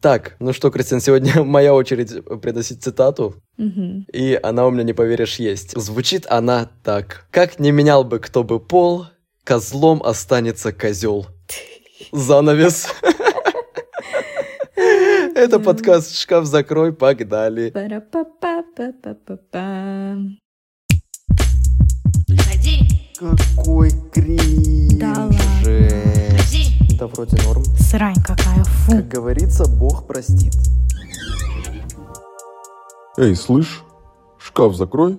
Так, ну что, Кристина, сегодня моя очередь приносить цитату. Мгм. И она у меня, не поверишь, есть. Звучит она так. Как не менял бы кто бы пол, козлом останется козел. Занавес. Это подкаст «Шкаф закрой», погнали. Какой кринж. Да ладно. Да вроде норм. Срань какая, фу. Как говорится, Бог простит. Эй, слышь, шкаф закрой.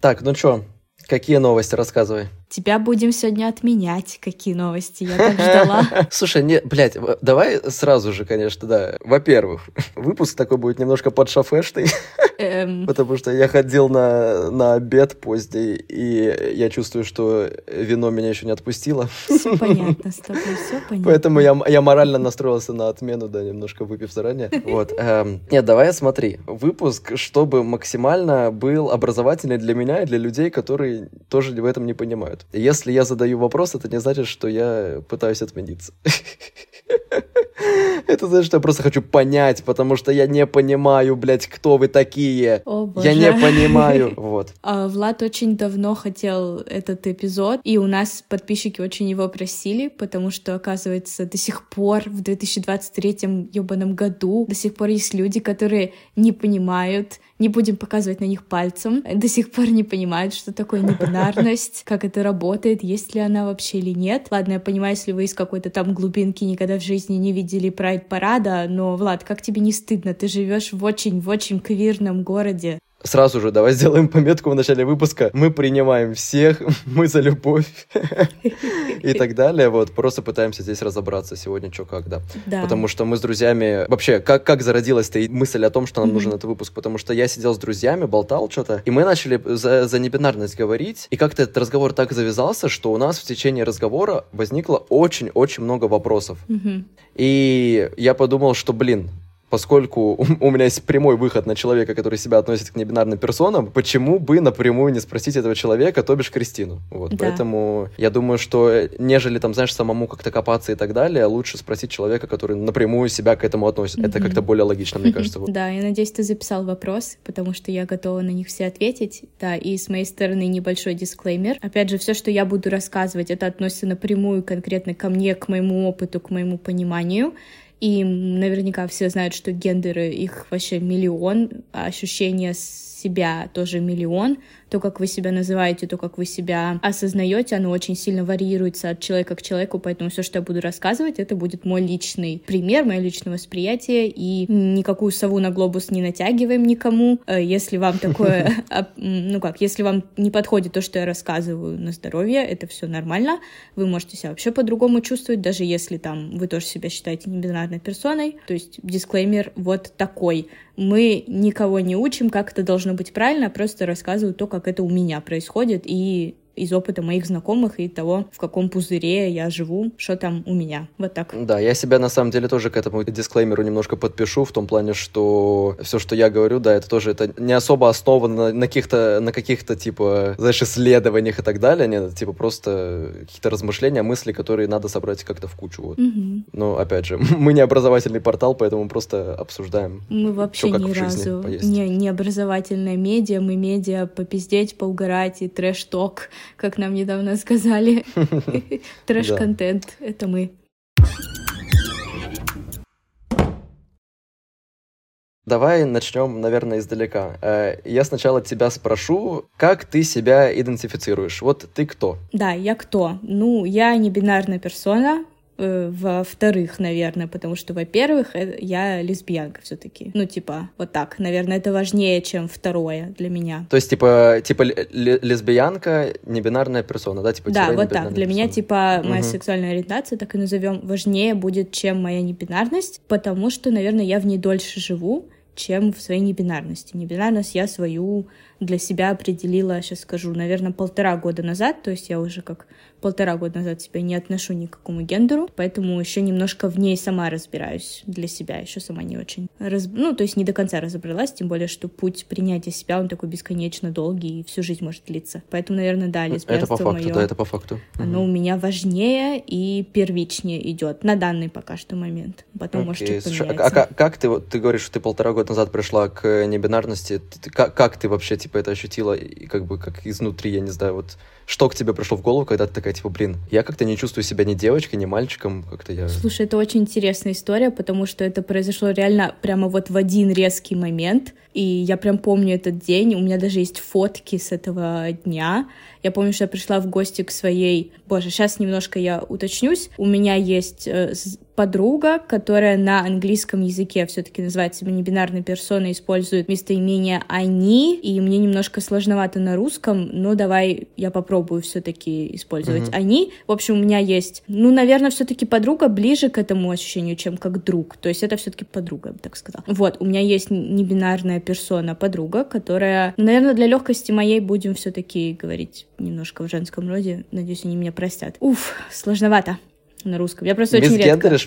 Так, ну чё, какие новости рассказывай? Тебя будем сегодня отменять. Какие новости, я так ждала. Слушай, не, блядь, давай сразу же, конечно, да. Во-первых, выпуск такой будет немножко подшафешный, Эм, потому что я ходил на, на обед поздний, и я чувствую, что вино меня еще не отпустило. Все понятно с тобой, все понятно. Поэтому я, я морально настроился на отмену, да, немножко выпив заранее. Вот. эм, нет, давай смотри. Выпуск, чтобы максимально был образовательный для меня и для людей, которые тоже в этом не понимают. Если я задаю вопрос, это не значит, что я пытаюсь отмениться. Это значит, что я просто хочу понять, потому что я не понимаю, блядь, кто вы такие. О, боже. Я не понимаю. Вот. А, Влад очень давно хотел этот эпизод, и у нас подписчики очень его просили, потому что, оказывается, до сих пор в 2023 ебаном году до сих пор есть люди, которые не понимают, не будем показывать на них пальцем, до сих пор не понимают, что такое небинарность, как это работает, есть ли она вообще или нет. Ладно, я понимаю, если вы из какой-то там глубинки никогда в жизни не видели прайд-парада, но, Влад, как тебе не стыдно? Ты живешь в очень, в очень квирном городе. Сразу же давай сделаем пометку в начале выпуска. Мы принимаем всех, мы за любовь и так далее. Вот, просто пытаемся здесь разобраться сегодня, что как, да. Потому что мы с друзьями... Вообще, как, как зародилась-то мысль о том, что нам нужен этот выпуск? Потому что я сидел с друзьями, болтал что-то, и мы начали за, за небинарность говорить, и как-то этот разговор так завязался, что у нас в течение разговора возникло очень-очень много вопросов. И я подумал, что, блин, поскольку у, меня есть прямой выход на человека, который себя относит к небинарным персонам, почему бы напрямую не спросить этого человека, то бишь Кристину? Вот, Да. поэтому я думаю, что э, нежели там, знаешь, самому как-то копаться и так далее, лучше спросить человека, который напрямую себя к этому относит. Это Мгм. как-то более логично, мне кажется. вот. Да, я надеюсь, ты записал вопрос, потому что я готова на них все ответить. Да, и с моей стороны небольшой дисклеймер. Опять же, все, что я буду рассказывать, это относится напрямую конкретно ко мне, к моему опыту, к моему пониманию. И наверняка все знают, что гендеры, их вообще миллион, а ощущение себя тоже миллион. То, как вы себя называете, то, как вы себя осознаете, оно очень сильно варьируется от человека к человеку, поэтому все, что я буду рассказывать, это будет мой личный пример, мое личное восприятие, и никакую сову на глобус не натягиваем никому. Э, Если вам такое, а, ну как, если вам не подходит то, что я рассказываю на здоровье, это все нормально, вы можете себя вообще по-другому чувствовать, даже если там вы тоже себя считаете небинарной персоной. То есть дисклеймер вот такой. Мы никого не учим, как это должно быть правильно, а просто рассказываю то, как это у меня происходит, и из опыта моих знакомых и того, в каком пузыре я живу, что там у меня. Вот так. Да, я себя на самом деле тоже к этому дисклеймеру немножко подпишу, в том плане, что все, что я говорю, да, это тоже это не особо основано на каких-то, на каких-то, типа, знаешь, исследованиях и так далее, нет, это, типа, просто какие-то размышления, мысли, которые надо собрать как-то в кучу, вот. Мгм. Но, опять же, мы не образовательный портал, поэтому просто обсуждаем. Мы вообще как ни разу не, не образовательная медиа, мы медиа попиздеть, поугарать и трэш-ток, как нам недавно сказали. Трэш-контент — это мы. Давай начнем, наверное, издалека. Э, Я сначала тебя спрошу, как ты себя идентифицируешь? Вот ты кто? Да, я кто? Ну, я не бинарная персона, во-вторых, наверное, потому что, во-первых, э, я лесбиянка все-таки. Ну, типа, вот так. Наверное, это важнее, чем второе для меня. То есть, типа, типа ле- ле- лесбиянка, небинарная персона, да? Типа, Да, тире вот так. Для меня, персона. типа, моя Мгм. сексуальная ориентация, так и назовем, важнее будет, чем моя небинарность, потому что, наверное, я в ней дольше живу, чем в своей небинарности. Небинарность я свою для себя определила, сейчас скажу, наверное, полтора года назад, то есть я уже как полтора года назад себя не отношу ни к какому гендеру, поэтому еще немножко в ней сама разбираюсь для себя, еще сама не очень. Раз... Ну, то есть не до конца разобралась, тем более, что путь принятия себя, он такой бесконечно долгий и всю жизнь может длиться. Поэтому, наверное, да, лесбиянство Это по факту, моё, да, это по факту. Оно угу. у меня важнее и первичнее идет на данный пока что момент. Потом, okay. может, чуть Слушай, а, а как ты, вот ты говоришь, что ты полтора года назад пришла к небинарности, ты, как, как ты вообще, типа, это ощутила, и как бы, как изнутри, я не знаю, вот что к тебе пришло в голову, когда ты такая, типа, блин, я как-то не чувствую себя ни девочкой, ни мальчиком, как-то я... Слушай, это очень интересная история, потому что это произошло реально прямо вот в один резкий момент, и я прям помню этот день, у меня даже есть фотки с этого дня, я помню, что я пришла в гости к своей... Боже, сейчас немножко я уточнюсь. У меня есть э, подруга, которая на английском языке все-таки называет себя небинарной персоной, использует местоимение «они», и мне немножко сложновато на русском, но давай я попробую все-таки использовать mm-hmm. «они». В общем, у меня есть, ну, наверное, все-таки подруга ближе к этому ощущению, чем как друг. То есть это все-таки подруга, я бы так сказала. Вот, у меня есть небинарная персона подруга, которая, ну, наверное, для легкости моей будем все-таки говорить немножко в женском роде. Надеюсь, они меня простят. Уф, сложновато на русском. Я просто очень редко... Мисгендеришь,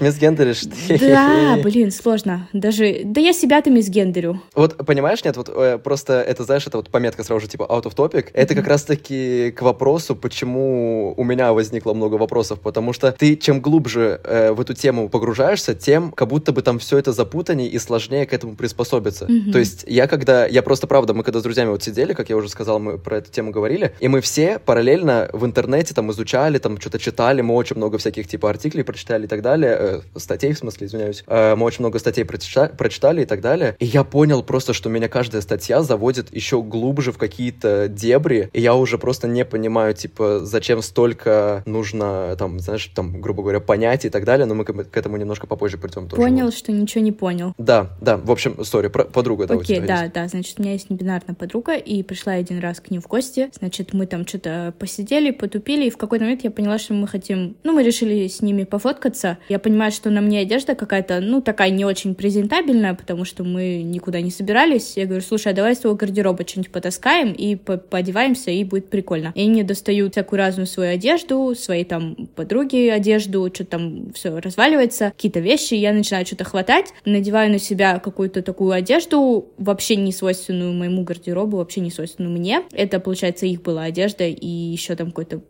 Да, блин, сложно. Даже... Да я себя-то мисгендерю. Вот, понимаешь, нет, вот э, просто это, знаешь, это вот пометка сразу же, типа, out of topic. Это как раз-таки к вопросу, почему у меня возникло много вопросов. Потому что ты, чем глубже э, в эту тему погружаешься, тем как будто бы там все это запутаннее и сложнее к этому приспособиться. То есть я когда... Я просто, правда, мы когда с друзьями вот сидели, как я уже сказал, мы про эту тему говорили, и мы все параллельно в интернете там изучали, там что-то читали, мы очень много всяких, типа, артиклей прочитали и так далее, э, статей, в смысле, извиняюсь, э, мы очень много статей прочитали, прочитали и так далее, и я понял просто, что меня каждая статья заводит еще глубже в какие-то дебри, и я уже просто не понимаю, типа, зачем столько нужно, там, знаешь, там, грубо говоря, понять и так далее, но мы к, к этому немножко попозже придем тоже. Понял, вот. что ничего не понял. Да, да, в общем, сори, подруга, да, Окей, да, да, значит, у меня есть небинарная подруга, и пришла один раз к ним в гости, значит, мы там что-то посидели, потупили, и в какой-то момент я поняла, что мы хотим, ну, мы решили с ними пофоткаться. Я понимаю, что на мне одежда какая-то, ну, такая не очень презентабельная, потому что мы никуда не собирались. Я говорю, слушай, а давай из твоего гардероба что-нибудь потаскаем и по поодеваемся, и будет прикольно. И они достают всякую разную свою одежду, свои там подруги одежду, что там все разваливается, какие-то вещи, я начинаю что-то хватать, надеваю на себя какую-то такую одежду, вообще не свойственную моему гардеробу, вообще не свойственную мне. Это, получается, их была одежда, и еще там какой-то.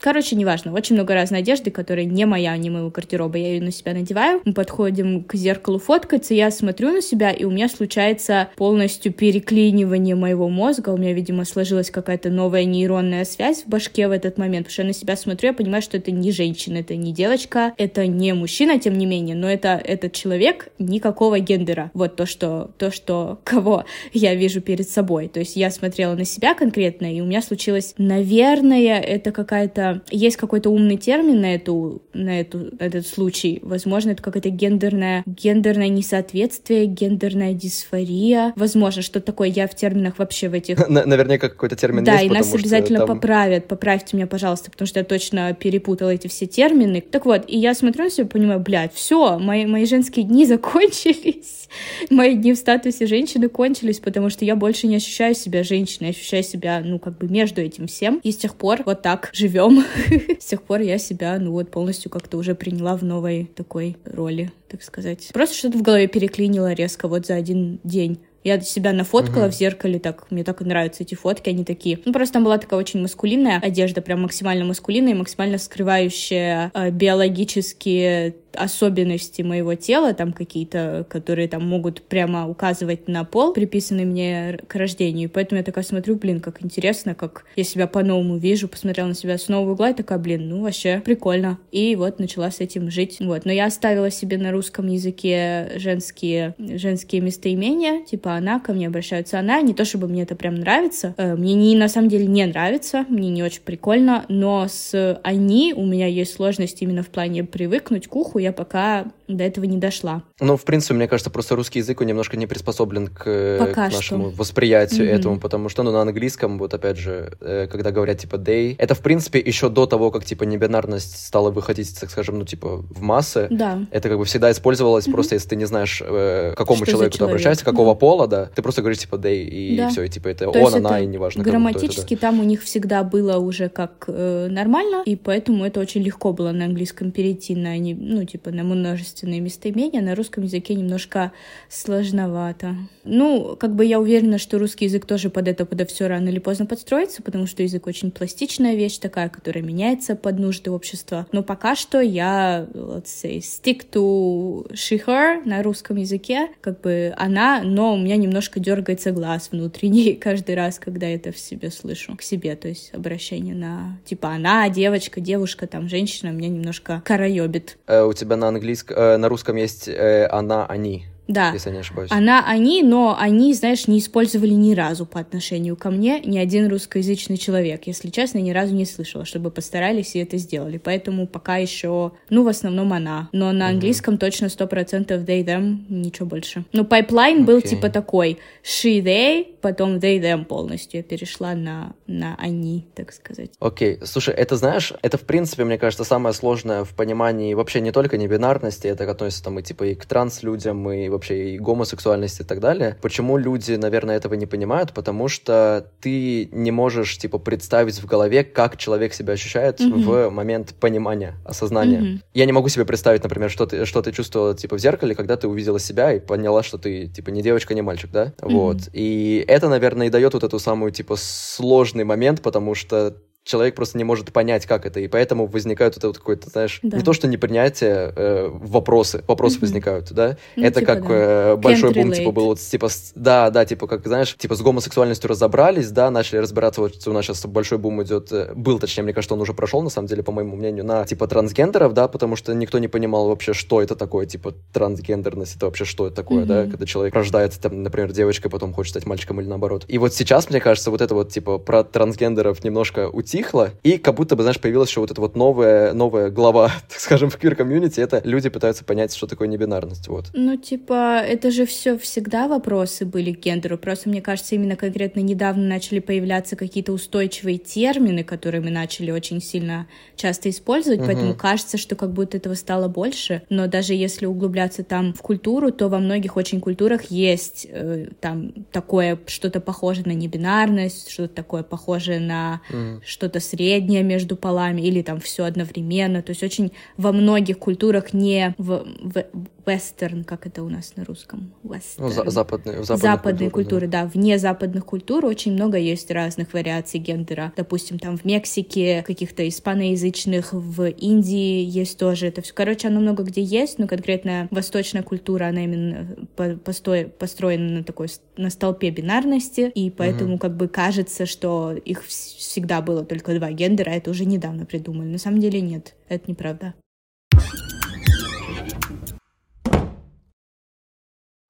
Короче, неважно, очень много разной одежды, которая не моя, не моего гардероба, я ее на себя надеваю, мы подходим к зеркалу фоткаться, я смотрю на себя, и у меня случается полностью переклинивание моего мозга, у меня, видимо, сложилась какая-то новая нейронная связь в башке в этот момент, потому что я на себя смотрю, я понимаю, что это не женщина, это не девочка, это не мужчина, тем не менее, но это этот человек никакого гендера. Вот то, что, то, что, кого я вижу перед собой. То есть я смотрела на себя конкретно, и у меня случилось, наверное, это какая-то, есть какой-то умный термин на эту, на эту этот случай. Возможно, это какое-то гендерное, гендерное несоответствие, гендерная дисфория. Возможно, что такое. Я в терминах вообще в этих... Наверняка какой-то термин да, есть, и нас обязательно там... поправят. Поправьте меня, пожалуйста, потому что я точно перепутала эти все термины. Так вот, и я смотрю на себя, понимаю, блядь, все, мои, мои женские дни закончились. Мои дни в статусе женщины кончились, потому что я больше не ощущаю себя женщиной, ощущаю себя, ну, как бы между этим всем. И с тех пор вот так живем. С тех пор я себя, ну, вот полностью как-то уже приняла в новой такой роли, так сказать. Просто что-то в голове переклинило резко вот за один день. Я себя нафоткала uh-huh. в зеркале, так, мне так нравятся эти фотки, они такие. Ну, просто там была такая очень маскулинная одежда, прям максимально маскулинная, максимально скрывающая э, биологические особенности моего тела, там какие-то, которые там могут прямо указывать на пол, приписанный мне к рождению. Поэтому я такая смотрю, блин, как интересно, как я себя по-новому вижу, посмотрела на себя с нового угла и такая, блин, ну вообще прикольно. И вот начала с этим жить. Вот. Но я оставила себе на русском языке женские, женские местоимения, типа она, ко мне обращаются она. Не то чтобы мне это прям нравится. Э, мне не, на самом деле не нравится, мне не очень прикольно, но с они у меня есть сложность именно в плане привыкнуть к уху я пока до этого не дошла. Ну, в принципе, мне кажется, просто русский язык, он немножко не приспособлен к, э, к нашему что. восприятию mm-hmm. этому, потому что, ну, на английском, вот опять же, э, когда говорят, типа, day, это, в принципе, еще до того, как, типа, небинарность стала выходить, так скажем, ну, типа, в массы. Да. Это как бы всегда использовалось mm-hmm. просто, если ты не знаешь, к какому что человеку ты обращаешься, какого да. пола, да, ты просто говоришь, типа, day, и да. все, и, типа, это То он, она, и неважно. Грамматически кому, там у них всегда было уже как э, нормально, и поэтому это очень легко было на английском перейти на, ну, типа, на множественные местоимения, на русском языке немножко сложновато. Ну, как бы я уверена, что русский язык тоже под это подо все рано или поздно подстроится, потому что язык очень пластичная вещь такая, которая меняется под нужды общества. Но пока что я, let's say, stick to she, her на русском языке, как бы она, но у меня немножко дергается глаз внутренний каждый раз, когда это в себе слышу, к себе, то есть обращение на, типа, она, девочка, девушка, там, женщина, меня немножко караебит. Э, у тебя на английском, э, на русском есть э, она, они. Да. Если не ошибаюсь. Она, они, но они, знаешь, не использовали ни разу по отношению ко мне ни один русскоязычный человек. Если честно, ни разу не слышала, чтобы постарались и это сделали. Поэтому пока еще, ну, в основном она. Но на английском mm-hmm. точно сто процентов they, them, ничего больше. Ну, pipeline okay. был типа такой. She, they, потом they, them полностью. Я перешла на, на они, так сказать. Окей. Okay. Слушай, это, знаешь, это, в принципе, мне кажется, самое сложное в понимании вообще не только не бинарности, это относится там и типа и к транс-людям, и вообще и гомосексуальности и так далее. Почему люди, наверное, этого не понимают? Потому что ты не можешь, типа, представить в голове, как человек себя ощущает mm-hmm. в момент понимания, осознания. Mm-hmm. Я не могу себе представить, например, что ты, что ты чувствовала, типа, в зеркале, когда ты увидела себя и поняла, что ты, типа, не девочка, не мальчик, да? Mm-hmm. Вот. И это, наверное, и дает вот эту самую, типа, сложный момент, потому что человек просто не может понять, как это, и поэтому возникает вот это вот какое-то, знаешь, да. не то, что непринятие, э, вопросы, вопросы mm-hmm. возникают, да? Ну, это типа, как да. э, большой бум, типа, был вот, типа, с, да, да, типа, как, знаешь, типа, с гомосексуальностью разобрались, да, начали разбираться, вот у нас сейчас большой бум идет, э, был, точнее, мне кажется, он уже прошел, на самом деле, по моему мнению, на, типа, трансгендеров, да, потому что никто не понимал вообще, что это такое, типа, трансгендерность, это вообще что это такое, mm-hmm. да, когда человек рождается, там, например, девочкой, потом хочет стать мальчиком или наоборот. И вот сейчас, мне кажется, вот это вот, типа, про трансгендеров немножко утихло, утихло, и как будто бы, знаешь, появилась еще вот эта вот новая, новая глава, так скажем, в квир-комьюнити, это люди пытаются понять, что такое небинарность, вот. Ну, типа, это же все всегда вопросы были к гендеру, просто, мне кажется, именно конкретно недавно начали появляться какие-то устойчивые термины, которые мы начали очень сильно часто использовать, угу. поэтому кажется, что как будто этого стало больше, но даже если углубляться там в культуру, то во многих очень культурах есть э, там такое что-то похожее на небинарность, что-то такое похожее на угу. Что-то среднее, между полами или там все одновременно. То есть очень во многих культурах не в, в вестерн, как это у нас на русском? Western. Ну, за, западные, западные культуры, да. да. Вне западных культур очень много есть разных вариаций гендера. Допустим, там в Мексике, каких-то испаноязычных, в Индии есть тоже это все. Короче, оно много где есть, но конкретно восточная культура, она именно построена на такой на столпе бинарности, и поэтому угу. как бы кажется, что их всегда было только два гендера, а это уже недавно придумали. На самом деле нет, это неправда.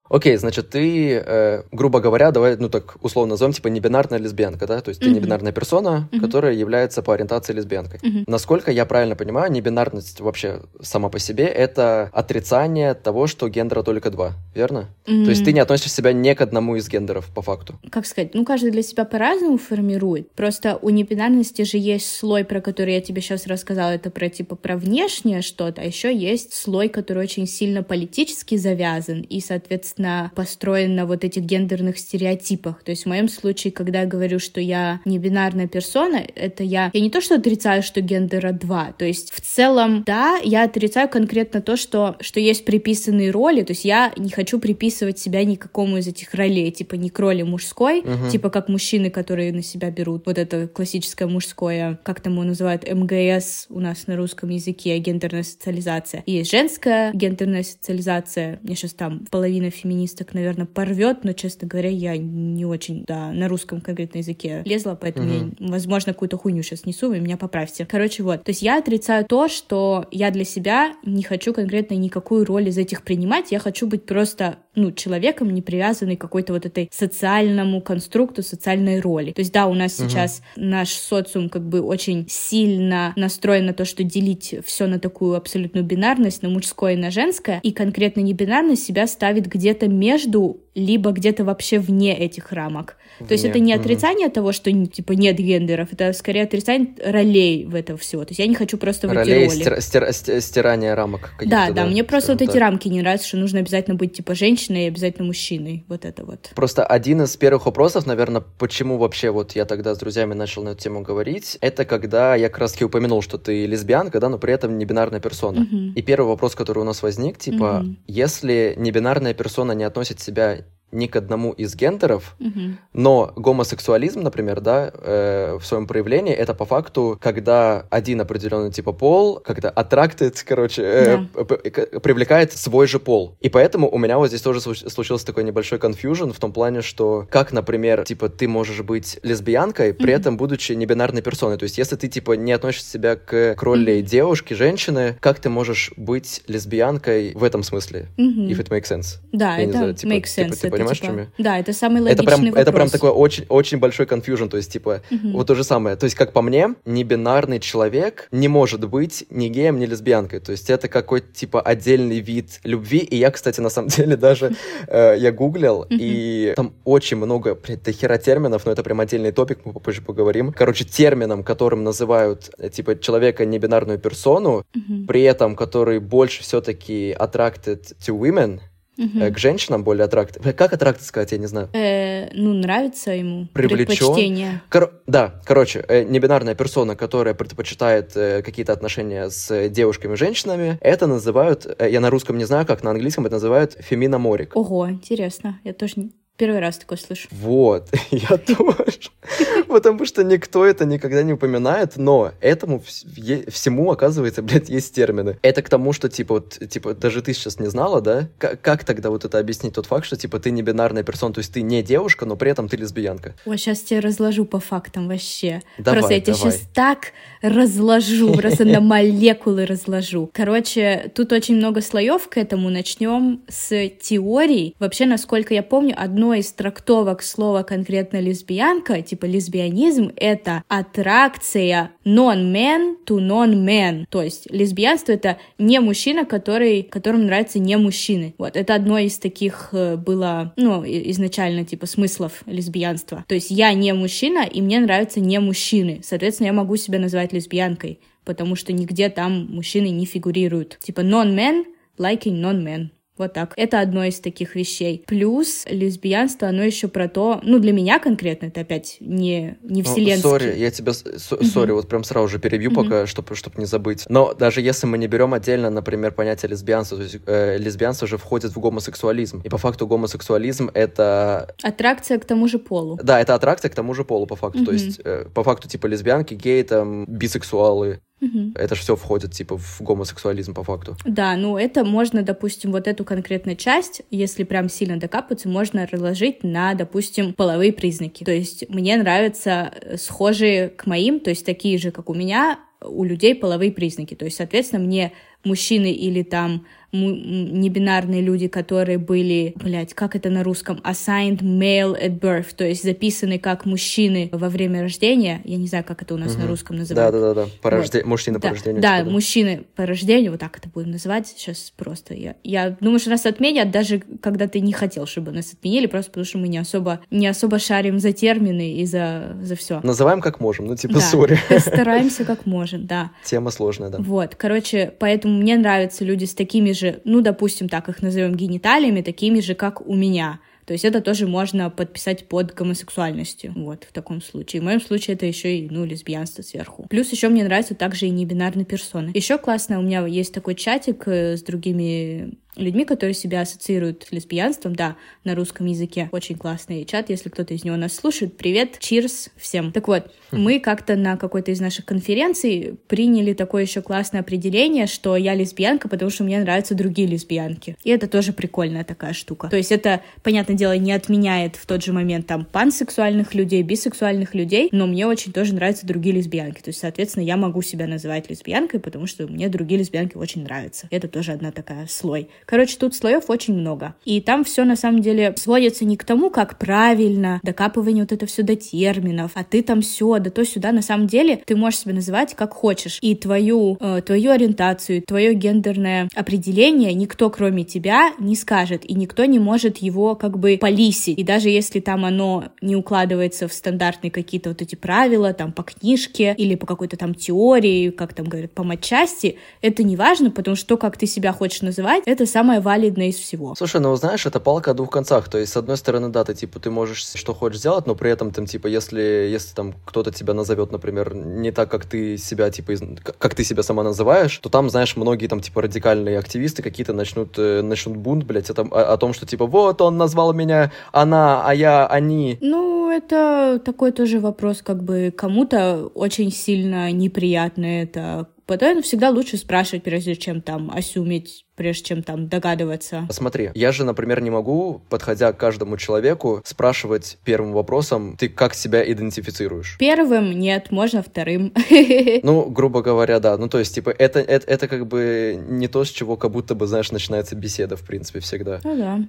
Окей, значит, ты, э, грубо говоря, давай, ну так условно назовем, типа небинарная лесбиянка, да? То есть mm-hmm. ты небинарная персона, mm-hmm. которая является по ориентации лесбиянкой. Mm-hmm. Насколько я правильно понимаю, небинарность вообще сама по себе это отрицание того, что гендера только два, верно? Mm-hmm. То есть ты не относишь себя ни к одному из гендеров по факту. Как сказать? Ну, каждый для себя по-разному формирует. Просто у небинарности же есть слой, про который я тебе сейчас рассказала, это про типа про внешнее что-то, а еще есть слой, который очень сильно политически завязан и, соответственно, соответственно, построен на вот этих гендерных стереотипах. То есть в моем случае, когда я говорю, что я не бинарная персона, это я... Я не то, что отрицаю, что гендера два. То есть в целом, да, я отрицаю конкретно то, что, что есть приписанные роли. То есть я не хочу приписывать себя никакому из этих ролей. Типа не к роли мужской, uh-huh. типа как мужчины, которые на себя берут вот это классическое мужское, как там его называют, МГС у нас на русском языке, гендерная социализация. И есть женская гендерная социализация. Мне сейчас там половина феминисток, наверное, порвет, но, честно говоря, я не очень, да, на русском конкретно языке лезла, поэтому угу. я, возможно, какую-то хуйню сейчас несу, вы меня поправьте. Короче, вот. То есть я отрицаю то, что я для себя не хочу конкретно никакую роль из этих принимать, я хочу быть просто ну, человеком, не привязанный к какой-то вот этой социальному конструкту, социальной роли. То есть, да, у нас угу. сейчас наш социум как бы очень сильно настроен на то, что делить все на такую абсолютную бинарность, на мужское и на женское, и конкретно не бинарность себя ставит где-то между либо где-то вообще вне этих рамок. Вне. То есть это не отрицание mm-hmm. того, что типа нет гендеров, это скорее отрицание ролей в этом всего. То есть я не хочу просто в Ролей, эти роли. Стир, стир, стирание рамок. Да, да, да, мне просто вот так. эти рамки не нравятся, что нужно обязательно быть типа женщиной и обязательно мужчиной. Вот это вот. Просто один из первых вопросов, наверное, почему вообще вот я тогда с друзьями начал на эту тему говорить, это когда я как раз таки упомянул, что ты лесбиянка, да, но при этом не бинарная персона. Mm-hmm. И первый вопрос, который у нас возник, типа, mm-hmm. если не бинарная персона не относит себя ни к одному из гендеров, угу. но гомосексуализм, например, да, э, в своем проявлении, это по факту, когда один определенный типа пол как-то attracted, короче, э, да. привлекает свой же пол. И поэтому у меня вот здесь тоже случился такой небольшой confusion в том плане, что как, например, типа ты можешь быть лесбиянкой, при угу. этом будучи небинарной персоной. То есть если ты типа не относишь себя к, к роли угу. девушки, женщины, как ты можешь быть лесбиянкой в этом смысле? Угу. If it makes sense. Да, Я это знаю, типа, makes sense. Типа, понимаешь, типа, чем Да, это самый логичный это прям, вопрос. Это прям такой очень, очень большой конфьюжн, то есть, типа, угу. вот то же самое. То есть, как по мне, небинарный человек не может быть ни геем, ни лесбиянкой. То есть, это какой-то, типа, отдельный вид любви. И я, кстати, на самом деле даже, э, я гуглил, и там очень много, блядь, до хера терминов, но это прям отдельный топик, мы попозже поговорим. Короче, термином, которым называют, э, типа, человека небинарную персону, при этом, который больше все-таки attracted to women, Угу. К женщинам более аттракт. Как аттракт сказать, я не знаю. Э, ну, нравится ему. Привлечен. Кор... Да, короче, э, небинарная персона, которая предпочитает э, какие-то отношения с девушками и женщинами, это называют, э, я на русском не знаю, как на английском это называют феминоморик. Ого, интересно. Я тоже не... Первый раз такое слышу. Вот, я тоже. Потому что никто это никогда не упоминает, но этому всему, оказывается, блядь, есть термины. Это к тому, что, типа, вот, типа, даже ты сейчас не знала, да? Как тогда вот это объяснить тот факт, что, типа, ты не бинарная персона, то есть ты не девушка, но при этом ты лесбиянка? Ой, сейчас тебе разложу по фактам вообще. Давай, Просто я тебе сейчас так разложу, просто на молекулы разложу. Короче, тут очень много слоев к этому. Начнем с теорий. Вообще, насколько я помню, одно одной из трактовок слова конкретно лесбиянка, типа лесбиянизм, это аттракция non-man to non-man. То есть лесбиянство — это не мужчина, который, которому нравятся не мужчины. Вот, это одно из таких э, было, ну, изначально, типа, смыслов лесбиянства. То есть я не мужчина, и мне нравятся не мужчины. Соответственно, я могу себя назвать лесбиянкой, потому что нигде там мужчины не фигурируют. Типа non-man liking non-men. Вот так. Это одно из таких вещей. Плюс лесбиянство, оно еще про то, ну, для меня конкретно, это опять не, не ну, вселенский. Sorry, я тебя, sorry, вот прям сразу же перебью пока, чтобы, чтобы не забыть. Но даже если мы не берем отдельно, например, понятие лесбиянства, то есть э, лесбиянство же входит в гомосексуализм. И по факту гомосексуализм — это... Аттракция к тому же полу. Да, это аттракция к тому же полу, по факту. То есть, э, по факту, типа, лесбиянки, геи, там, бисексуалы, Угу. Это же все входит, типа, в гомосексуализм по факту. Да, ну это можно, допустим, вот эту конкретную часть, если прям сильно докапываться, можно разложить на, допустим, половые признаки. То есть мне нравятся э, схожие к моим, то есть такие же, как у меня, у людей половые признаки. То есть, соответственно, мне мужчины или там небинарные люди, которые были, блядь, как это на русском, assigned male at birth, то есть записаны как мужчины во время рождения. Я не знаю, как это у нас угу. на русском называют. Да-да-да, по рожде... вот. мужчины да, по рождению. Да, типа, мужчины по рождению, вот так это будем называть сейчас просто. Я, я думаю, что нас отменят, даже когда ты не хотел, чтобы нас отменили, просто потому что мы не особо, не особо шарим за термины и за, за все. Называем как можем, ну типа сори. Да, стараемся как можем, да. Тема сложная, да. Вот, короче, поэтому мне нравятся люди с такими же, ну, допустим, так их назовем гениталиями, такими же, как у меня. То есть это тоже можно подписать под гомосексуальностью, вот, в таком случае. В моем случае это еще и, ну, лесбиянство сверху. Плюс еще мне нравятся также и небинарные персоны. Еще классно, у меня есть такой чатик э, с другими людьми, которые себя ассоциируют с лесбиянством, да, на русском языке. Очень классный чат, если кто-то из него нас слушает. Привет, чирс всем. Так вот, мы как-то на какой-то из наших конференций приняли такое еще классное определение, что я лесбиянка, потому что мне нравятся другие лесбиянки. И это тоже прикольная такая штука. То есть это, понятное дело, не отменяет в тот же момент там пансексуальных людей, бисексуальных людей, но мне очень тоже нравятся другие лесбиянки. То есть, соответственно, я могу себя называть лесбиянкой, потому что мне другие лесбиянки очень нравятся. Это тоже одна такая слой Короче, тут слоев очень много. И там все на самом деле сводится не к тому, как правильно, докапывание вот это все до терминов, а ты там все, да то сюда. На самом деле ты можешь себя называть как хочешь. И твою, э, твою ориентацию, твое гендерное определение никто, кроме тебя, не скажет. И никто не может его как бы полисить. И даже если там оно не укладывается в стандартные какие-то вот эти правила, там по книжке или по какой-то там теории, как там говорят, по матчасти, это не важно, потому что то, как ты себя хочешь называть, это самое валидное из всего. Слушай, ну знаешь, это палка о двух концах. То есть, с одной стороны, да, ты типа ты можешь что хочешь сделать, но при этом там типа, если если там кто-то тебя назовет, например, не так, как ты себя типа как ты себя сама называешь, то там, знаешь, многие там типа радикальные активисты какие-то начнут э, начнут бунт, блядь, это, о, о том, что типа вот он назвал меня она, а я они. Ну, это такой тоже вопрос, как бы кому-то очень сильно неприятно это Поэтому всегда лучше спрашивать, прежде чем там осюмить прежде чем там догадываться. Смотри, я же, например, не могу, подходя к каждому человеку, спрашивать первым вопросом, ты как себя идентифицируешь? Первым нет, можно вторым. Ну, грубо говоря, да. Ну, то есть, типа, это, это, это как бы не то, с чего как будто бы, знаешь, начинается беседа, в принципе, всегда. Ну да.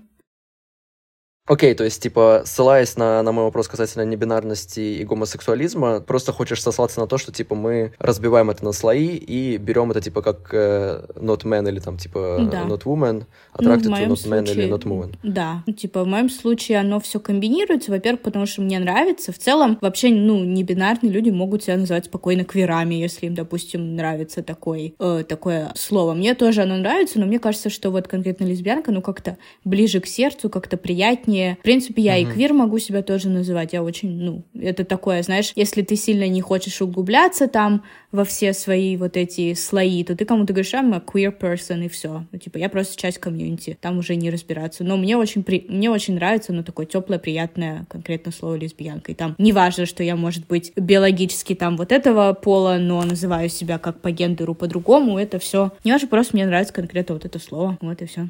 Окей, то есть, типа, ссылаясь на, на мой вопрос касательно небинарности и гомосексуализма, просто хочешь сослаться на то, что, типа, мы разбиваем это на слои и берем это, типа, как э, not man или, там, типа, да. not woman, attracted ну, to not случае, man или not woman. Да, ну, типа, в моем случае оно все комбинируется, во-первых, потому что мне нравится. В целом, вообще, ну, небинарные люди могут себя называть спокойно квирами, если им, допустим, нравится такой, э, такое слово. Мне тоже оно нравится, но мне кажется, что вот конкретно лесбиянка, ну, как-то ближе к сердцу, как-то приятнее мне... В принципе, я uh-huh. и квир могу себя тоже называть. Я очень, ну, это такое, знаешь, если ты сильно не хочешь углубляться там во все свои вот эти слои, то ты кому-то говоришь, I'm a queer person, и все. Ну, типа, я просто часть комьюнити, там уже не разбираться. Но мне очень, при... мне очень нравится, ну, такое теплое, приятное, конкретно слово лесбиянка. И там не важно, что я, может быть, биологически там вот этого пола, но называю себя как по гендеру по-другому, это все. Не важно, просто мне нравится конкретно вот это слово. Вот и все.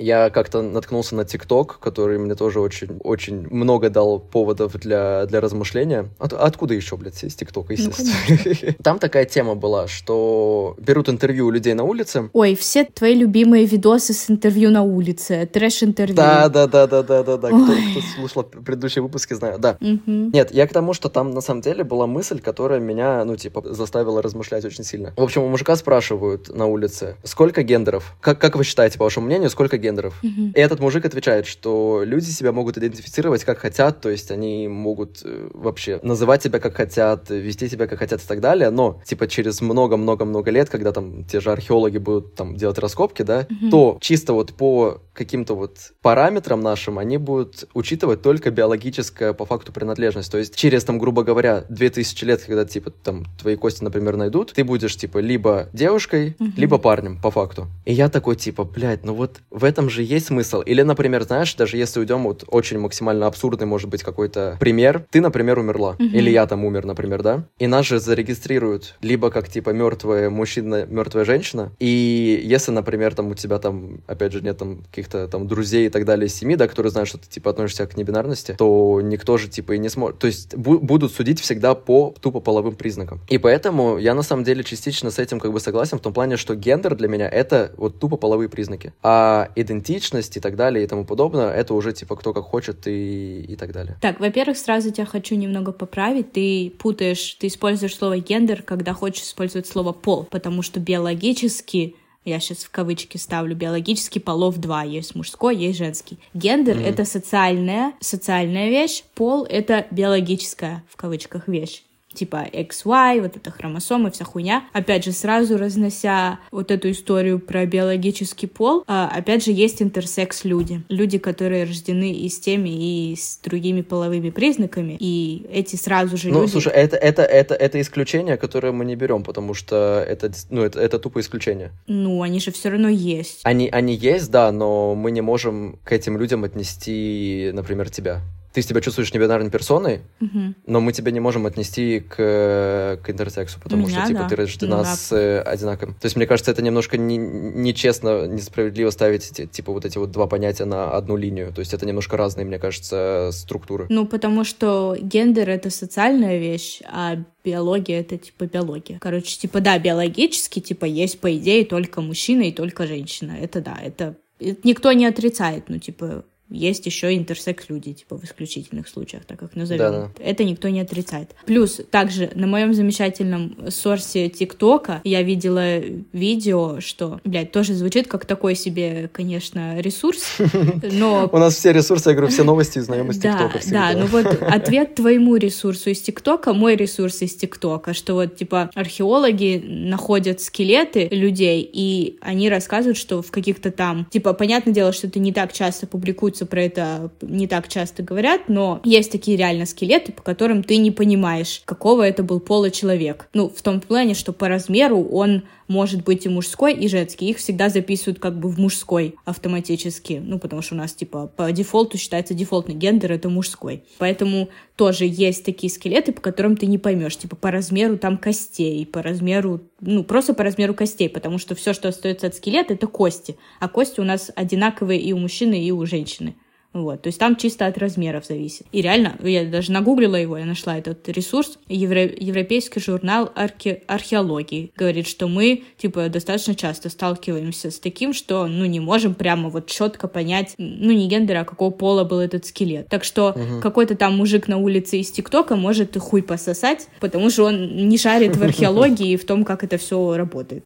Я как-то наткнулся на ТикТок, который мне тоже очень, очень много дал поводов для, для размышления. От, откуда еще, блядь, из ТикТока, ну, естественно. Ну, Там такая тема была, что берут интервью у людей на улице. Ой, все твои любимые видосы с интервью на улице, трэш-интервью. Да, да, да, да, да, да, да. Кто, кто слушал предыдущие выпуски, знаю, да. Угу. Нет, я к тому, что там на самом деле была мысль, которая меня, ну, типа, заставила размышлять очень сильно. В общем, у мужика спрашивают на улице, сколько гендеров? Как, как вы считаете, по вашему мнению, сколько гендеров? Гендеров. Mm-hmm. И этот мужик отвечает, что люди себя могут идентифицировать как хотят, то есть они могут э, вообще называть себя как хотят, вести себя как хотят и так далее, но типа через много-много-много лет, когда там те же археологи будут там делать раскопки, да, mm-hmm. то чисто вот по каким-то вот параметрам нашим они будут учитывать только биологическое по факту принадлежность. То есть через там, грубо говоря, 2000 лет, когда типа там твои кости, например, найдут, ты будешь типа либо девушкой, mm-hmm. либо парнем по факту. И я такой типа, блядь, ну вот в этом же есть смысл. Или, например, знаешь, даже если уйдем вот очень максимально абсурдный, может быть, какой-то пример. Ты, например, умерла. Угу. Или я там умер, например, да? И нас же зарегистрируют либо как, типа, мертвая мужчина, мертвая женщина. И если, например, там у тебя там, опять же, нет там каких-то там друзей и так далее из семьи, да, которые знают, что ты, типа, относишься к небинарности, то никто же, типа, и не сможет... То есть бу- будут судить всегда по тупо половым признакам. И поэтому я, на самом деле, частично с этим как бы согласен в том плане, что гендер для меня — это вот тупо половые признаки. А идентичность и так далее и тому подобное, это уже типа кто как хочет и, и так далее. Так, во-первых, сразу тебя хочу немного поправить. Ты путаешь, ты используешь слово гендер, когда хочешь использовать слово пол, потому что биологически я сейчас в кавычки ставлю, биологически полов два, есть мужской, есть женский. Гендер mm-hmm. это социальная, социальная вещь, пол это биологическая, в кавычках, вещь типа XY, вот это хромосомы, вся хуйня. Опять же, сразу разнося вот эту историю про биологический пол, а, опять же, есть интерсекс люди. Люди, которые рождены и с теми, и с другими половыми признаками, и эти сразу же ну, люди... слушай, это, это, это, это исключение, которое мы не берем, потому что это, ну, это, это тупо исключение. Ну, они же все равно есть. Они, они есть, да, но мы не можем к этим людям отнести, например, тебя. Ты себя чувствуешь небинарной персоной, Мгм. но мы тебя не можем отнести к, к интерсексу, потому Меня, что, типа, да. ты рождена Ну, с э, одинаковым. То есть, мне кажется, это немножко не- нечестно, несправедливо ставить, эти, типа, вот эти вот два понятия на одну линию. То есть, это немножко разные, мне кажется, структуры. Ну, потому что гендер — это социальная вещь, а биология — это, типа, биология. Короче, типа, да, биологически, типа, есть, по идее, только мужчина и только женщина. Это да, это никто не отрицает, ну, типа, есть еще интерсекс-люди, типа, в исключительных случаях, так как назовем. Да-да. Это никто не отрицает. Плюс, также, на моем замечательном сорсе ТикТока я видела видео, что, блядь, тоже звучит как такой себе, конечно, ресурс, но У нас все ресурсы, я говорю, все новости узнаем из да, ТикТока да, ну вот ответ твоему ресурсу из ТикТока, мой ресурс из ТикТока, что вот типа археологи находят скелеты людей, и они рассказывают, что в каких-то там, типа, понятное дело, что это не так часто публикуется, про это не так часто говорят, но есть такие реально скелеты, по которым ты не понимаешь, какого это был пола человек. Ну, в том плане, что по размеру он может быть и мужской, и женский. Их всегда записывают как бы в мужской автоматически. Ну, потому что у нас, типа, по дефолту считается дефолтный гендер — это мужской. Поэтому тоже есть такие скелеты, по которым ты не поймешь. Типа, по размеру там костей, по размеру... Ну, просто по размеру костей, потому что все, что остается от скелета, это кости. А кости у нас одинаковые и у мужчины, и у женщины. Вот, то есть там чисто от размеров зависит. И реально, я даже нагуглила его, я нашла этот ресурс. Евро- Европейский журнал архе- археологии говорит, что мы, типа, достаточно часто сталкиваемся с таким, что, ну, не можем прямо вот четко понять, ну, не гендера, а какого пола был этот скелет. Так что какой-то там мужик на улице из ТикТока может хуй пососать, потому что он не шарит в археологии и в том, как это все работает.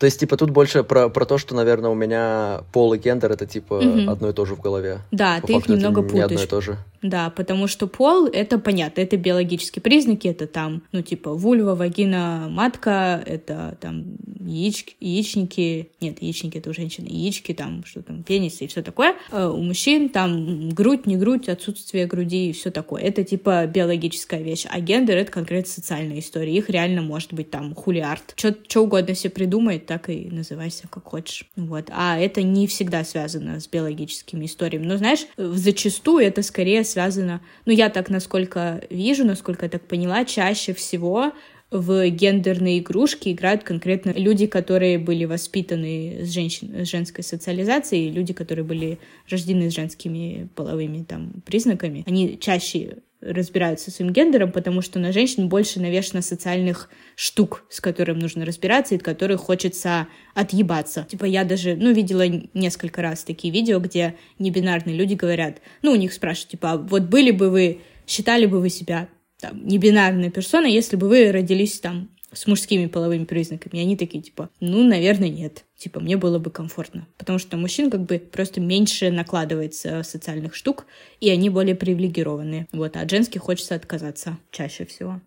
То есть, типа, тут больше про, про то, что, наверное, у меня пол и гендер это, типа, Мгм. одно и то же в голове. Да, По ты их факту это немного не одно и путаешь. то же. Да, потому что пол — это понятно, это биологические признаки, это там, ну, типа, вульва, вагина, матка, это там яички, яичники, нет, яичники — это у женщин, яички, там, что там, пенис и все такое. Э, У мужчин там грудь, не грудь, отсутствие груди и все такое. Это, типа, биологическая вещь. А гендер — это конкретно социальная история. Их реально может быть там хулиард. Что угодно себе придумает, так и называйся как хочешь. Вот. А это не всегда связано с биологическими историями. Но, знаешь, зачастую это скорее связано... Ну, я так, насколько вижу, насколько я так поняла, чаще всего в гендерные игрушки играют конкретно люди, которые были воспитаны с, женщин, с женской социализацией, люди, которые были рождены с женскими половыми там признаками. Они чаще разбираются со своим гендером, потому что на женщин больше навешано социальных штук, с которым нужно разбираться и от которых хочется отъебаться. Типа я даже, ну, видела несколько раз такие видео, где небинарные люди говорят, ну, у них спрашивают, типа, а вот были бы вы, считали бы вы себя там, небинарной персоной, если бы вы родились там с мужскими половыми признаками. И они такие, типа, ну, наверное, нет. Типа, мне было бы комфортно. Потому что мужчин как бы просто меньше накладывается социальных штук, и они более привилегированные. Вот, а от женских хочется отказаться чаще всего.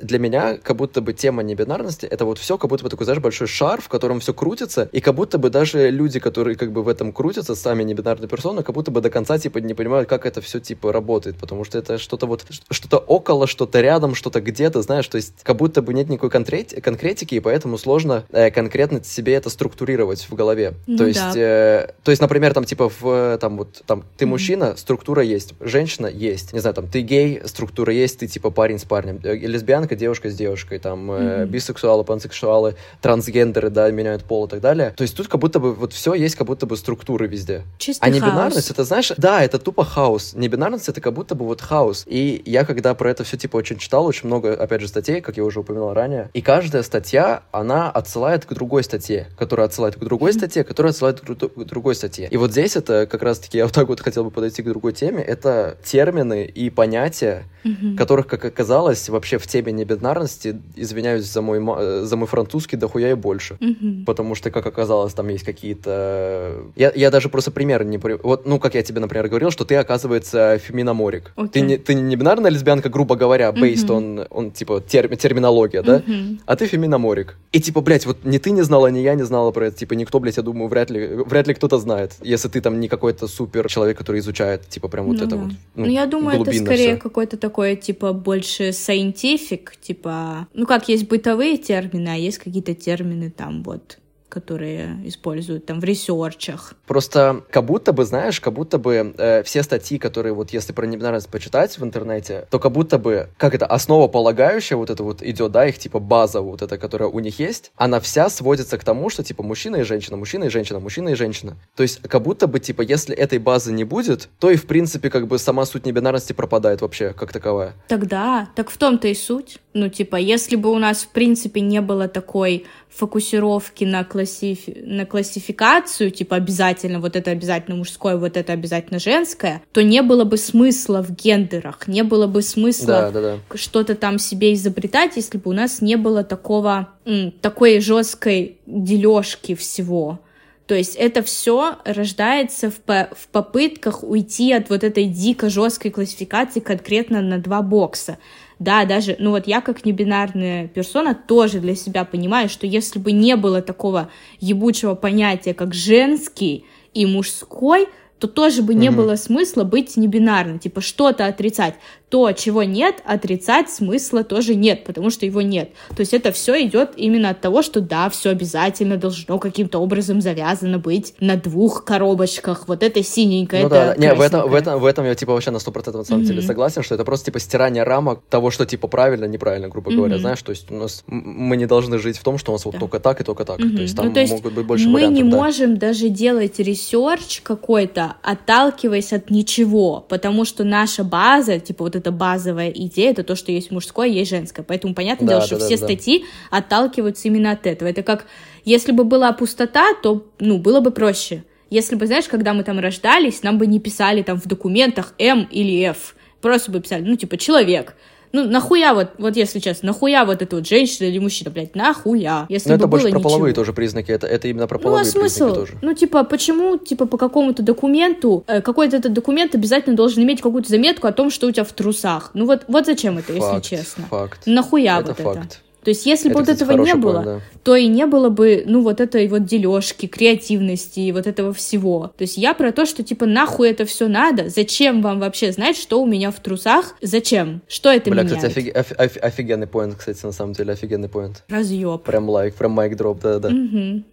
Для меня как будто бы тема небинарности это вот все как будто бы такой, знаешь, большой шар, в котором все крутится, и как будто бы даже люди, которые как бы в этом крутятся, сами небинарные персоны, как будто бы до конца типа не понимают, как это все типа работает, потому что это что-то вот, что-то около, что-то рядом, что-то где-то, знаешь, то есть как будто бы нет никакой конкрет- конкретики, и поэтому сложно э, конкретно себе это структурировать в голове. Ну то есть, да. э, то есть, например, там типа в там вот там ты Мгм. мужчина, структура есть, женщина есть, не знаю, там ты гей, структура есть, ты типа парень с парнем, э, лесбиянка, девушка с девушкой, там э, Мгм. бисексуалы, пансексуалы, трансгендеры, да, меняют пол и так далее. То есть тут как будто бы вот все есть, как будто бы структуры везде. Чистый А небинарность, это, знаешь, да, это тупо хаос. Небинарность это как будто бы вот хаос. И я когда про это все типа очень читал, очень много, опять же, статей, как я уже упоминал ранее, и каждая статья, она отсылает к другой статье, которая отсылает к другой статье, которая отсылает к, к другой статье. И вот здесь это как раз-таки, я вот так вот хотел бы подойти к другой теме, это термины и понятия, Мгм. которых, как оказалось, вообще в теме небинарности, извиняюсь за мой, э, за мой французский, дохуя и больше. Мгм. Потому что, как оказалось, там есть какие-то... Я, я даже просто примеры не... Вот, ну, как я тебе, например, говорил, что ты, оказывается, феминоморик. Окей. Ты, не, ты не бинарная лесбиянка, грубо говоря, based Мгм. on, on, типа, терми- терминология, да? Мгм. А ты феминоморик. И, типа, блядь, вот ни ты не знала, ни я не знала про это. Типа, никто, блядь, я думаю, вряд ли, вряд ли кто-то знает. Если ты там не какой-то супер человек, который изучает, типа, прям вот Ну это да. вот. Ну, я думаю, это скорее какой-то такой, типа, больше scientific, типа... Ну, как есть бытовые термины, а есть какие-то термины там вот которые используют там в ресерчах. Просто как будто бы, знаешь, как будто бы э, все статьи, которые вот если про небинарность почитать в интернете, то как будто бы, как это, основополагающая вот это вот идет, да, их типа база вот эта, которая у них есть, она вся сводится к тому, что типа мужчина и женщина, мужчина и женщина, мужчина и женщина. То есть как будто бы типа если этой базы не будет, то и в принципе как бы сама суть небинарности пропадает вообще как таковая. Тогда, так в том-то и суть. Ну типа, если бы у нас в принципе не было такой фокусировки на, классифи... на классификацию, типа обязательно вот это обязательно мужское, вот это обязательно женское, то не было бы смысла в гендерах, не было бы смысла да, да, да. что-то там себе изобретать, если бы у нас не было такого, такой жесткой дележки всего. То есть это все рождается в, по в попытках уйти от вот этой дико жесткой классификации конкретно на два бокса. Да, даже, ну вот я как небинарная персона тоже для себя понимаю, что если бы не было такого ебучего понятия, как женский и мужской, то тоже бы не было смысла быть небинарным, типа что-то отрицать то, чего нет, отрицать смысла тоже нет, потому что его нет. То есть это все идет именно от того, что да, все обязательно должно каким-то образом завязано быть на двух коробочках. Вот это синенькое, ну, это да, не, в этом, в, этом, в этом я типа вообще на 100% на самом mm-hmm. деле согласен, что это просто типа стирание рамок того, что типа правильно, неправильно, грубо mm-hmm. говоря, знаешь, то есть у нас мы не должны жить в том, что у нас да. вот только так и только так. Mm-hmm. То есть там ну, то есть могут быть больше мы вариантов. Мы не да. можем даже делать research какой-то, отталкиваясь от ничего, потому что наша база, типа вот эта базовая идея, это то, что есть мужское, есть женское. Поэтому понятное да, дело, да, что да, все да. статьи отталкиваются именно от этого. Это как, если бы была пустота, то, ну, было бы проще. Если бы, знаешь, когда мы там рождались, нам бы не писали там в документах М или F. Просто бы писали, ну, типа, человек. Ну, нахуя вот, вот если честно, нахуя вот эта вот женщина или мужчина, блядь, нахуя? Если Но бы это больше было про ничего. половые тоже признаки, это, это именно про половые ну, а смысл? признаки тоже. Ну, типа, почему, типа, по какому-то документу, э, какой-то этот документ обязательно должен иметь какую-то заметку о том, что у тебя в трусах? Ну, вот, вот зачем это, факт, если честно? Факт. Нахуя это вот факт. это? То есть, если бы вот кстати, этого не было, план, да. то и не было бы, ну, вот этой вот дележки, креативности и вот этого всего. То есть я про то, что, типа, нахуй это все надо? Зачем вам вообще знать, что у меня в трусах? Зачем? Что это Бля, меняет? кстати, офиг- оф- оф- офигенный поинт, кстати, на самом деле, офигенный поинт. Разъеб. Прям лайк, прям майк дроп, да-да. Мгм.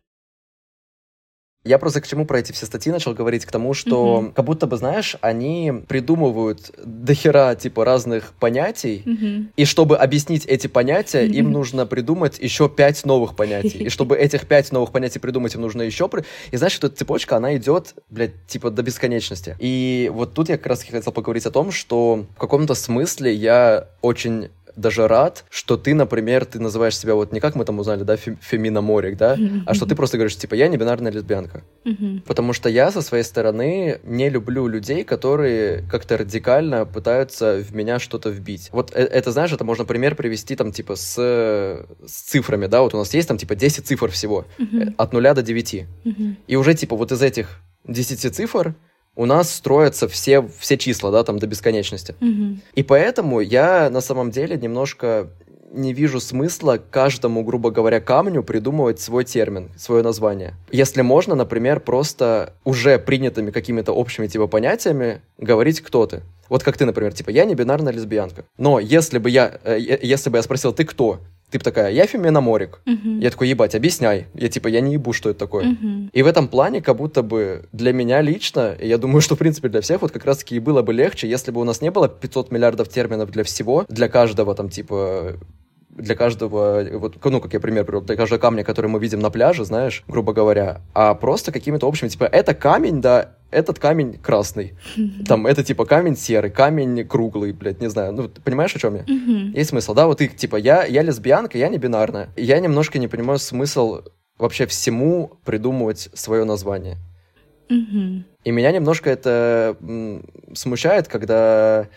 Я просто к чему про эти все статьи начал говорить? К тому, что Мгм. как будто бы, знаешь, они придумывают дохера, типа, разных понятий, Мгм. и чтобы объяснить эти понятия, им Мгм. нужно придумать еще пять новых понятий. И чтобы этих пять новых понятий придумать, им нужно еще... И знаешь, эта цепочка, она идет, блядь, типа до бесконечности. И вот тут я как раз хотел поговорить о том, что в каком-то смысле я очень даже рад, что ты, например, ты называешь себя вот не как мы там узнали, да, фем- Фемина Морик, да, а что ты просто говоришь, типа, я не бинарная лесбиянка. Потому что я со своей стороны не люблю людей, которые как-то радикально пытаются в меня что-то вбить. Вот э- это, знаешь, это можно пример привести там типа с, с цифрами, да, вот у нас есть там типа 10 цифр всего, э, от 0 до 9. Мгм. И уже типа вот из этих 10 цифр у нас строятся все, все числа, да, там до бесконечности. Мгм. И поэтому я на самом деле немножко не вижу смысла каждому, грубо говоря, камню придумывать свой термин, свое название. Если можно, например, просто уже принятыми какими-то общими типа понятиями говорить, кто ты. Вот как ты, например, типа, я не бинарная лесбиянка. Но если бы я, э, если бы я спросил, ты кто? Ты бы такая, я Фемина Морик. Мгм. Я такой, ебать, объясняй. Я типа, я не ебу, что это такое. Мгм. И в этом плане, как будто бы для меня лично, и я думаю, что, в принципе, для всех, вот как раз-таки и было бы легче, если бы у нас не было 500 миллиардов терминов для всего, для каждого там, типа, для каждого, вот, ну, как я пример привел, для каждого камня, который мы видим на пляже, знаешь, грубо говоря, а просто какими-то общими, типа, это камень, да, этот камень красный, там, это, типа, камень серый, камень круглый, блядь, не знаю, ну, ты понимаешь, о чем я? Есть смысл, да? Вот ты, типа, я, я лесбиянка, я не бинарная. Я немножко не понимаю смысл вообще всему придумывать свое название. И меня немножко это смущает, когда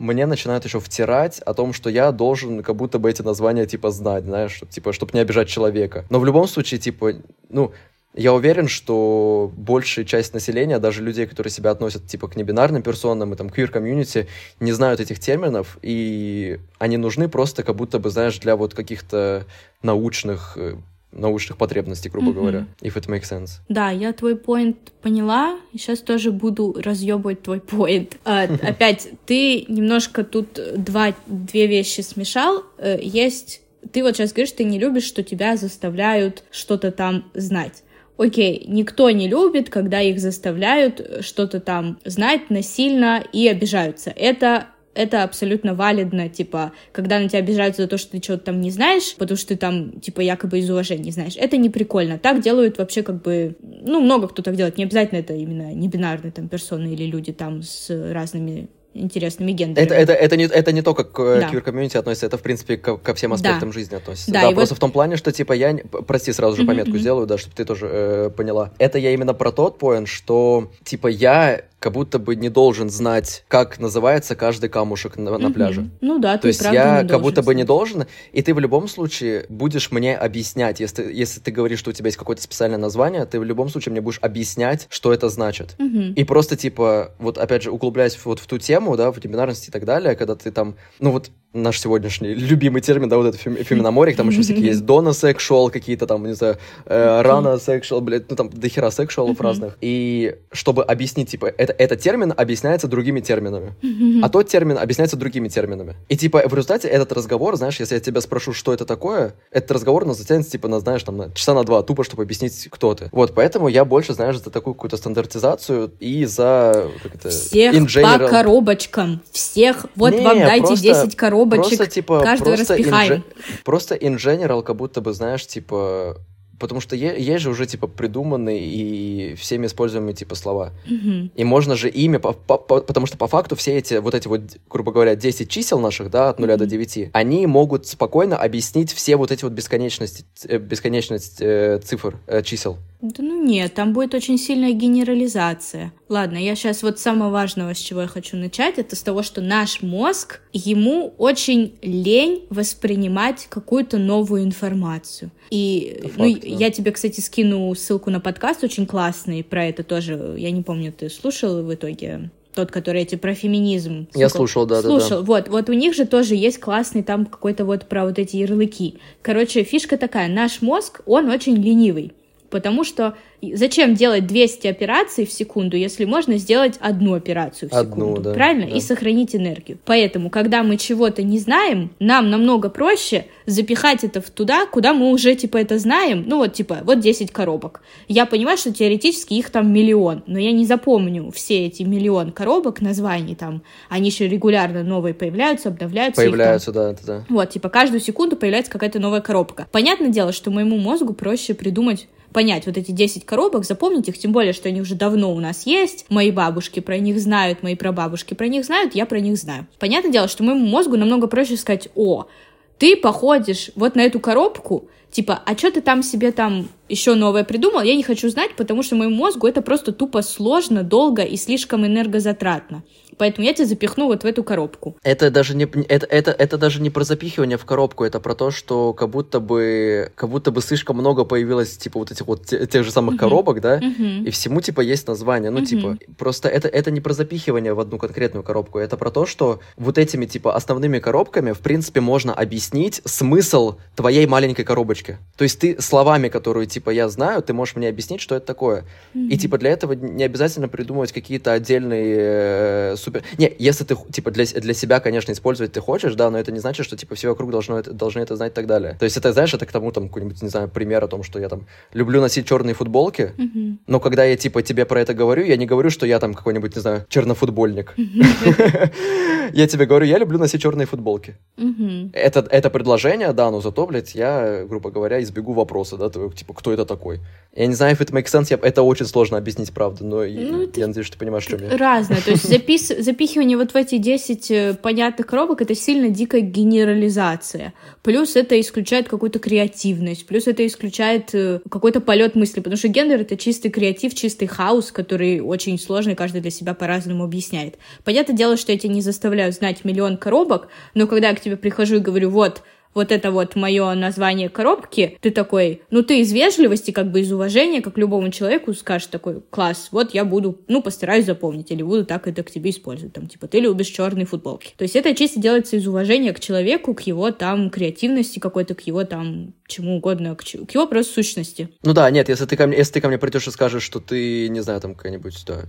мне начинают еще втирать о том, что я должен как будто бы эти названия, типа, знать, знаешь, чтоб, типа, чтобы не обижать человека. Но в любом случае, типа, ну, я уверен, что большая часть населения, даже людей, которые себя относят, типа, к небинарным персонам и там квир-комьюнити, не знают этих терминов, и они нужны просто как будто бы, знаешь, для вот каких-то научных э, научных потребностей, грубо Мгм. говоря, if it makes sense. Да, я твой поинт поняла, сейчас тоже буду разъебывать твой поинт. А, опять, ты немножко тут два, две вещи смешал. Э, Есть ты вот сейчас говоришь, ты не любишь, что тебя заставляют что-то там знать. Окей, никто не любит, когда их заставляют что-то там знать насильно и обижаются. Это это абсолютно валидно, типа, когда на тебя обижаются за то, что ты что-то там не знаешь, потому что ты там, типа, якобы из уважения знаешь. Это не прикольно. Так делают вообще как бы, ну, много кто так делает. Не обязательно это именно не бинарные там персоны или люди там с разными интересными гендерами. Это, это, это, не, это не то, как да. квир-комьюнити относится, это, в принципе, ко, ко всем аспектам да. жизни относится. Да, да просто вот... в том плане, что, типа, я... Прости, сразу же пометку mm-hmm. сделаю, да, чтобы ты тоже э, поняла. Это я именно про тот поинт, что, типа, я как будто бы не должен знать, как называется каждый камушек на, на пляже. Ну да, То есть я как будто бы не должен, и ты в любом случае будешь мне объяснять, если, если ты говоришь, что у тебя есть какое-то специальное название, ты в любом случае мне будешь объяснять, что это значит. Угу. И просто типа, вот опять же, углубляясь вот в ту тему, да, в бинарности и так далее, когда ты там, ну вот наш сегодняшний любимый термин, да, вот это фем, феминоморик, там еще всякие есть дона сексуал, какие-то там, не знаю, э, рано сексуал, блядь, ну там дохера сексуалов разных. И чтобы объяснить, типа, это, этот термин объясняется другими терминами, а тот термин объясняется другими терминами. И типа в результате этот разговор, знаешь, если я тебя спрошу, что это такое, этот разговор на затянется, типа, на, знаешь, там, на часа на два, тупо, чтобы объяснить, кто ты. Вот, поэтому я больше, знаешь, за такую какую-то стандартизацию и за... Как это, Всех по коробочкам. Всех, вот Не, вам дайте просто... 10 коробочек коробочек, просто, типа, каждого просто распихаем. In, просто in general, как будто бы, знаешь, типа, потому что есть же уже, типа, придуманные и всеми используемые, типа, слова. Mm-hmm. И можно же ими, по, по, по, потому что по факту все эти, вот эти вот, грубо говоря, 10 чисел наших, да, от 0 mm-hmm. до 9, они могут спокойно объяснить все вот эти вот бесконечности, э, бесконечность э, цифр, э, чисел. Да ну нет, там будет очень сильная генерализация. Ладно, я сейчас вот самое важное, с чего я хочу начать, это с того, что наш мозг, ему очень лень воспринимать какую-то новую информацию. И ну, да. я тебе, кстати, скину ссылку на подкаст очень классный про это тоже. Я не помню, ты слушал в итоге? тот, который эти про феминизм. Я слушал, да, слушал. да, да. Вот, вот у них же тоже есть классный там какой-то вот про вот эти ярлыки. Короче, фишка такая: наш мозг, он очень ленивый. Потому что зачем делать 200 операций в секунду, если можно сделать одну операцию в одну, секунду, да, правильно? Да. И сохранить энергию. Поэтому, когда мы чего-то не знаем, нам намного проще запихать это в туда, куда мы уже, типа, это знаем. Ну, вот, типа, вот 10 коробок. Я понимаю, что теоретически их там миллион, но я не запомню все эти миллион коробок, названий там. Они еще регулярно новые появляются, обновляются. Появляются, да, это да. Вот, типа, каждую секунду появляется какая-то новая коробка. Понятное дело, что моему мозгу проще придумать понять вот эти 10 коробок, запомнить их, тем более, что они уже давно у нас есть, мои бабушки про них знают, мои прабабушки про них знают, я про них знаю. Понятное дело, что моему мозгу намного проще сказать, о, ты походишь вот на эту коробку, типа, а что ты там себе там еще новое придумал, я не хочу знать, потому что моему мозгу это просто тупо сложно, долго и слишком энергозатратно поэтому я тебя запихну вот в эту коробку. Это даже не, это, это, это даже не про запихивание в коробку, это про то, что как будто бы, как будто бы слишком много появилось, типа, вот этих вот те, тех же самых uh-huh. коробок, да, uh-huh. и всему, типа, есть название. Ну, uh-huh. типа, просто это, это не про запихивание в одну конкретную коробку, это про то, что вот этими, типа, основными коробками, в принципе, можно объяснить смысл твоей маленькой коробочки. То есть ты словами, которые, типа, я знаю, ты можешь мне объяснить, что это такое. Uh-huh. И, типа, для этого не обязательно придумывать какие-то отдельные э, супер... Не, если ты, типа, для, для себя, конечно, использовать ты хочешь, да, но это не значит, что, типа, все вокруг должно это, должны это знать и так далее. То есть это, знаешь, это к тому, там, какой-нибудь, не знаю, пример о том, что я, там, люблю носить черные футболки, mm-hmm. но когда я, типа, тебе про это говорю, я не говорю, что я, там, какой-нибудь, не знаю, чернофутбольник. Я тебе говорю, я люблю носить черные футболки. Это, предложение, да, но зато, блядь, я, грубо говоря, избегу вопроса, да, типа, кто это такой? Я не знаю, if it makes sense, это очень сложно объяснить, правда, но ну, я надеюсь, что ты понимаешь, что я. Разное, то есть запис запихивание вот в эти 10 э, понятных коробок — это сильно дикая генерализация. Плюс это исключает какую-то креативность, плюс это исключает э, какой-то полет мысли, потому что гендер — это чистый креатив, чистый хаос, который очень сложный, каждый для себя по-разному объясняет. Понятное дело, что я тебя не заставляю знать миллион коробок, но когда я к тебе прихожу и говорю, вот, вот это вот мое название коробки, ты такой, ну ты из вежливости, как бы из уважения, как любому человеку скажешь такой, класс, вот я буду, ну постараюсь запомнить, или буду так это к тебе использовать, там, типа, ты любишь черные футболки. То есть это чисто делается из уважения к человеку, к его там креативности какой-то, к его там чему угодно, к, к его просто сущности. Ну да, нет, если ты ко мне, если ты ко мне придешь и скажешь, что ты, не знаю, там какая-нибудь, да,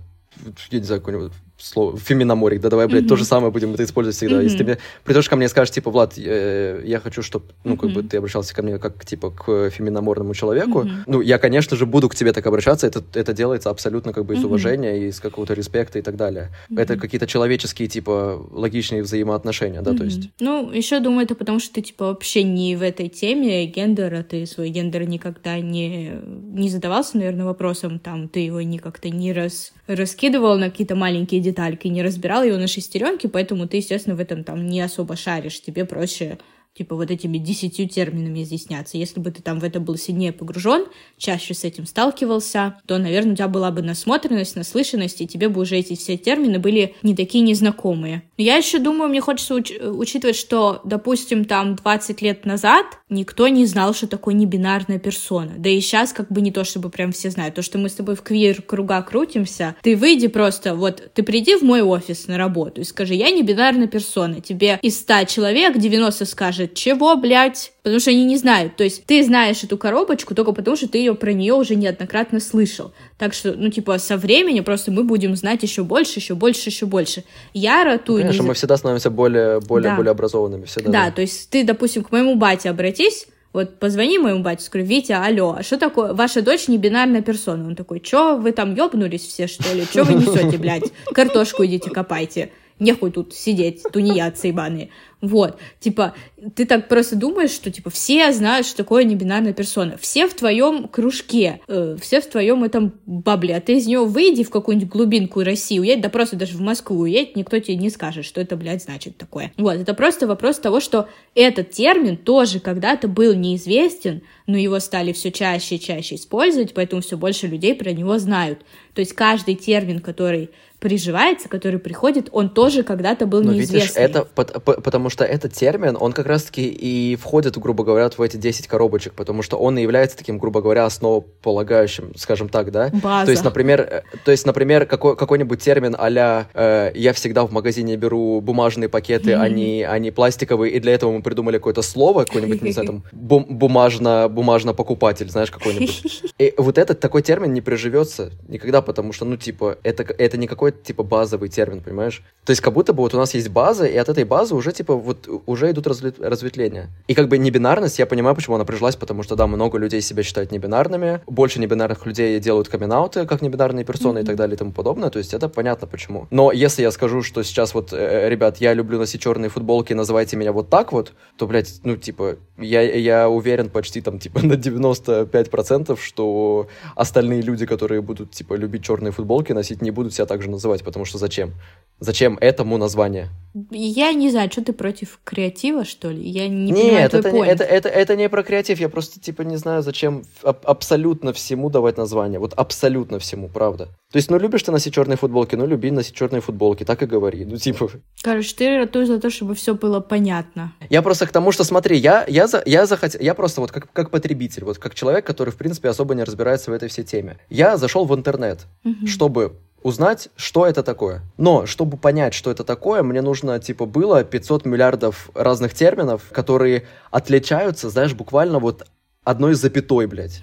я не знаю, какой-нибудь слово, феминоморик, да, давай, блядь, mm-hmm. то же самое будем это использовать всегда. Mm-hmm. Если ты мне придешь ко мне и скажешь, типа, Влад, э, я хочу, чтобы, ну, как mm-hmm. бы ты обращался ко мне как, типа, к феминоморному человеку, mm-hmm. ну, я, конечно же, буду к тебе так обращаться, это, это делается абсолютно, как бы, из mm-hmm. уважения, из какого-то респекта и так далее. Mm-hmm. Это какие-то человеческие, типа, логичные взаимоотношения, да, mm-hmm. то есть. Ну, еще думаю, это потому что ты, типа, вообще не в этой теме гендера, ты свой гендер никогда не, не задавался, наверное, вопросом, там, ты его не как-то не раз, раскидывал на какие-то маленькие детальки, не разбирал его на шестеренки, поэтому ты, естественно, в этом там не особо шаришь, тебе проще типа вот этими десятью терминами изъясняться. Если бы ты там в это был сильнее погружен, чаще с этим сталкивался, то, наверное, у тебя была бы насмотренность, наслышанность, и тебе бы уже эти все термины были не такие незнакомые. Но я еще думаю, мне хочется уч- учитывать, что, допустим, там 20 лет назад никто не знал, что такое небинарная персона. Да и сейчас как бы не то, чтобы прям все знают. То, что мы с тобой в квир-круга крутимся, ты выйди просто, вот, ты приди в мой офис на работу и скажи, я не бинарная персона. Тебе из 100 человек 90 скажет, скажет, чего, блядь? Потому что они не знают. То есть ты знаешь эту коробочку только потому, что ты ее про нее уже неоднократно слышал. Так что, ну, типа, со временем просто мы будем знать еще больше, еще больше, еще больше. Я ратую... Ну, конечно, не... мы всегда становимся более, более, да. более образованными. Всегда, да, да, то есть ты, допустим, к моему бате обратись, вот позвони моему батю, скажи, Витя, алло, а что такое? Ваша дочь не бинарная персона. Он такой, чё, вы там ёбнулись все, что ли? Чё вы несете, блядь? Картошку идите копайте. Нехуй тут сидеть, тунеядцы ебаные. Вот, типа, ты так просто думаешь, что, типа, все знают, что такое небинарная персона. Все в твоем кружке, э, все в твоем этом бабле, а ты из него выйди в какую-нибудь глубинку России, уедь, да просто даже в Москву уедь, никто тебе не скажет, что это, блядь, значит такое. Вот, это просто вопрос того, что этот термин тоже когда-то был неизвестен, но его стали все чаще и чаще использовать, поэтому все больше людей про него знают. То есть каждый термин, который приживается, который приходит, он тоже когда-то был Но неизвестный. Видишь, это потому что этот термин, он как раз-таки и входит, грубо говоря, в эти 10 коробочек, потому что он и является таким, грубо говоря, основополагающим, скажем так, да? База. То есть, например, э, то есть, например какой, какой-нибудь термин а э, «я всегда в магазине беру бумажные пакеты, mm-hmm. а, не, а не пластиковые», и для этого мы придумали какое-то слово, какой-нибудь, не знаю, там, бум- бумажно, бумажно-покупатель, знаешь, какой-нибудь. И вот этот такой термин не приживется никогда, потому что, ну, типа, это, это не какой какой-то типа базовый термин, понимаешь? То есть как будто бы вот у нас есть база, и от этой базы уже типа вот уже идут разветвления. И как бы небинарность, я понимаю, почему она прижилась, потому что да, много людей себя считают небинарными, больше небинарных людей делают камин как небинарные персоны mm-hmm. и так далее и тому подобное, то есть это понятно почему. Но если я скажу, что сейчас вот, э, ребят, я люблю носить черные футболки, называйте меня вот так вот, то, блядь, ну типа, я, я уверен почти там типа на 95%, что остальные люди, которые будут типа любить черные футболки носить, не будут себя так же называть называть, потому что зачем? Зачем этому название? Я не знаю, что ты против креатива, что ли? Я не Нет, понимаю это, не, это, это, это не про креатив, я просто, типа, не знаю, зачем аб- абсолютно всему давать название. Вот абсолютно всему, правда. То есть, ну, любишь ты носить черные футболки, ну, люби носить черные футболки, так и говори. Ну, типа... Короче, ты ратуешь за то, чтобы все было понятно. Я просто к тому, что, смотри, я, я, за, я захотел... Я просто вот как, как потребитель, вот как человек, который, в принципе, особо не разбирается в этой всей теме. Я зашел в интернет, угу. чтобы узнать, что это такое. Но, чтобы понять, что это такое, мне нужно, типа, было 500 миллиардов разных терминов, которые отличаются, знаешь, буквально вот одной запятой, блядь.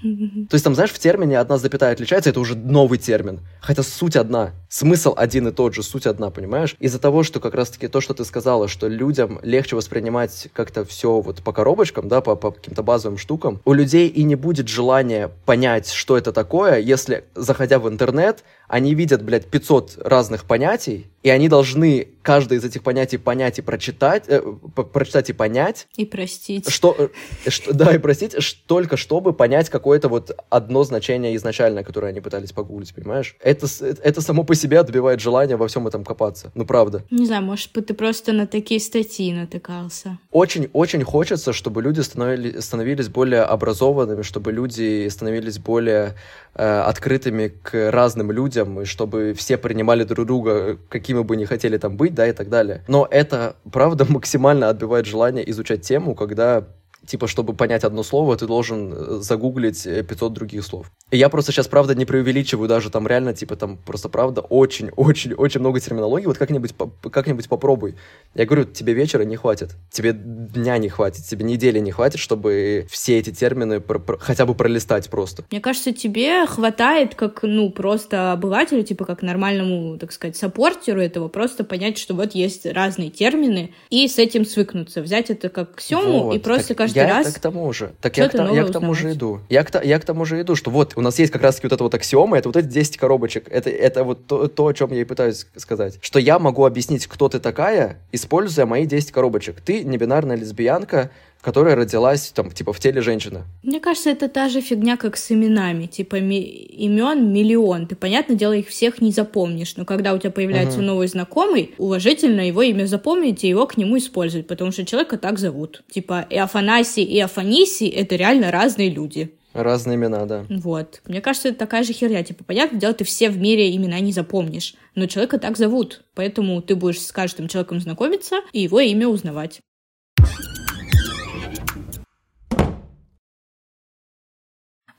То есть там, знаешь, в термине одна запятая отличается, это уже новый термин. Хотя суть одна. Смысл один и тот же, суть одна, понимаешь? Из-за того, что как раз-таки то, что ты сказала, что людям легче воспринимать как-то все вот по коробочкам, да, по, по каким-то базовым штукам, у людей и не будет желания понять, что это такое, если, заходя в интернет, они видят, блядь, 500 разных понятий, и они должны каждое из этих понятий понять и прочитать, э, прочитать и понять. И простить. Что, э, что, да, и простить, только чтобы понять какое-то вот одно значение изначальное, которое они пытались погуглить, понимаешь? Это, это само по себе отбивает желание во всем этом копаться. Ну, правда. Не знаю, может быть, ты просто на такие статьи натыкался. Очень-очень хочется, чтобы люди становились, становились более образованными, чтобы люди становились более э, открытыми к разным людям, и чтобы все принимали друг друга, какими бы ни хотели там быть, да, и так далее. Но это, правда, максимально отбивает желание изучать тему, когда типа, чтобы понять одно слово, ты должен э, загуглить 500 других слов. И я просто сейчас, правда, не преувеличиваю даже там реально, типа, там просто, правда, очень-очень-очень много терминологии. Вот как-нибудь как попробуй. Я говорю, тебе вечера не хватит, тебе дня не хватит, тебе недели не хватит, чтобы все эти термины про- про- хотя бы пролистать просто. Мне кажется, тебе хватает как, ну, просто обывателю, типа как нормальному, так сказать, саппортеру этого, просто понять, что вот есть разные термины, и с этим свыкнуться, взять это как ксему Вот, и просто так каждый я раз... это к тому же. Так я к, я к тому же иду. Я к, я к тому же иду, что вот у нас есть как раз-таки вот эта вот аксиома, это вот эти 10 коробочек. Это, это вот то, то, о чем я и пытаюсь сказать. Что я могу объяснить, кто ты такая, используя мои 10 коробочек. Ты не бинарная лесбиянка, которая родилась там типа в теле женщины. Мне кажется, это та же фигня, как с именами. Типа ми- имен миллион. Ты, понятное дело, их всех не запомнишь. Но когда у тебя появляется Мгм. новый знакомый, уважительно его имя запомнить и его к нему использовать, потому что человека так зовут. Типа и Афанасий, и Афанисий — это реально разные люди. Разные имена, да. Вот. Мне кажется, это такая же херня. Типа, понятное дело, ты все в мире имена не запомнишь, но человека так зовут. Поэтому ты будешь с каждым человеком знакомиться и его имя узнавать.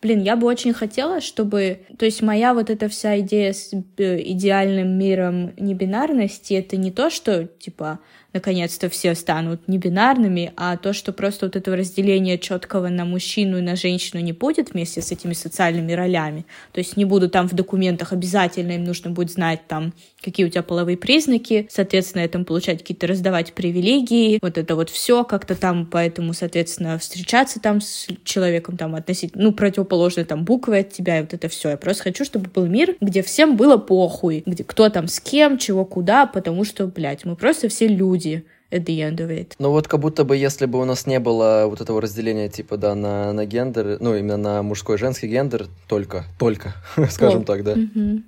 Блин, я бы очень хотела, чтобы... То есть моя вот эта вся идея с э, идеальным миром небинарности, это не то, что, типа, наконец-то все станут небинарными, а то, что просто вот этого разделения четкого на мужчину и на женщину не будет вместе с этими социальными ролями. То есть не буду там в документах обязательно, им нужно будет знать там, какие у тебя половые признаки, соответственно, этому получать какие-то раздавать привилегии, вот это вот все как-то там, поэтому, соответственно, встречаться там с человеком там относительно, ну, противоположной там буквы от тебя, и вот это все. Я просто хочу, чтобы был мир, где всем было похуй, где кто там с кем, чего куда, потому что, блядь, мы просто все люди at the end of it. Ну вот как будто бы, если бы у нас не было вот этого разделения, типа, да, на, на гендер, ну, именно на мужской и женский гендер, только, только, скажем так, да,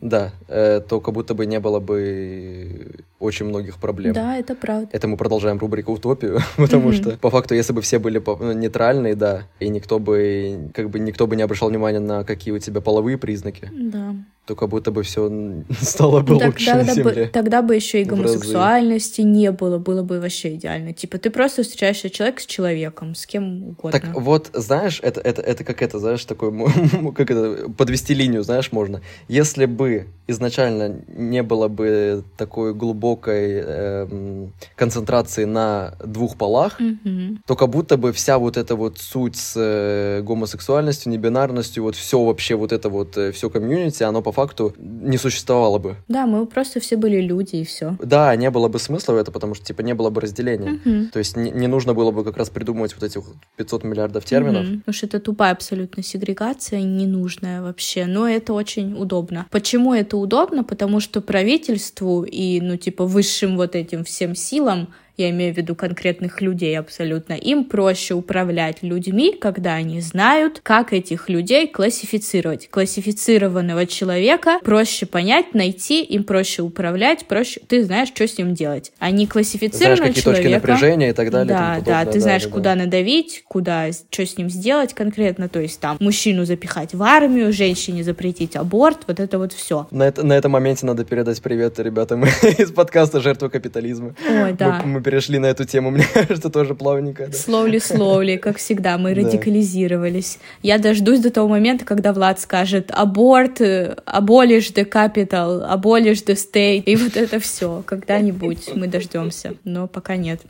да, э, то как будто бы не было бы очень многих проблем. Да, это правда. Это мы продолжаем рубрику «Утопию», потому что, по факту, если бы все были ну, нейтральные, да, и никто бы, как бы, никто бы не обращал внимания на какие у тебя половые признаки, Да. то как будто бы все стало бы Так- лучше на тогда, бы, Земле. тогда бы еще и гомосексуальности не было, было бы вообще идеально. Типа ты просто встречаешься человек с человеком, с кем угодно. Так вот, знаешь, это, это, это как это, знаешь, такой, как это, подвести линию, знаешь, можно. Если бы изначально не было бы такой глубокой эм, концентрации на двух полах, Мгм. то как будто бы вся вот эта вот суть с э, гомосексуальностью, небинарностью, вот все вообще вот это вот, все комьюнити, оно по факту не существовало бы. Да, мы просто все были люди и все. Да, не было бы смысла в это, потому что, типа, не было бы разделения. То есть не, не нужно было бы как раз придумывать вот этих вот 500 миллиардов терминов. Потому что это тупая абсолютно сегрегация, ненужная вообще. Но это очень удобно. Почему это удобно? Потому что правительству и, ну, типа, высшим вот этим всем силам я имею в виду конкретных людей абсолютно, им проще управлять людьми, когда они знают, как этих людей классифицировать. Классифицированного человека проще понять, найти, им проще управлять, проще... Ты знаешь, что с ним делать. А не Знаешь, классифицированного какие точки человека... напряжения и так далее. Да, да, ты знаешь, да, да. куда надавить, куда, что с ним сделать конкретно, то есть там мужчину запихать в армию, женщине запретить аборт, вот это вот все. На, это, на этом моменте надо передать привет ребятам из подкаста «Жертва капитализма». Ой, да. Мы, мы перешли на эту тему, мне кажется, тоже плавненько. да. Slowly, slowly, как всегда, мы радикализировались. Я дождусь до того момента, когда Влад скажет аборт, abolish the capital, abolish the state, и вот это все. Когда-нибудь мы дождемся, но пока нет.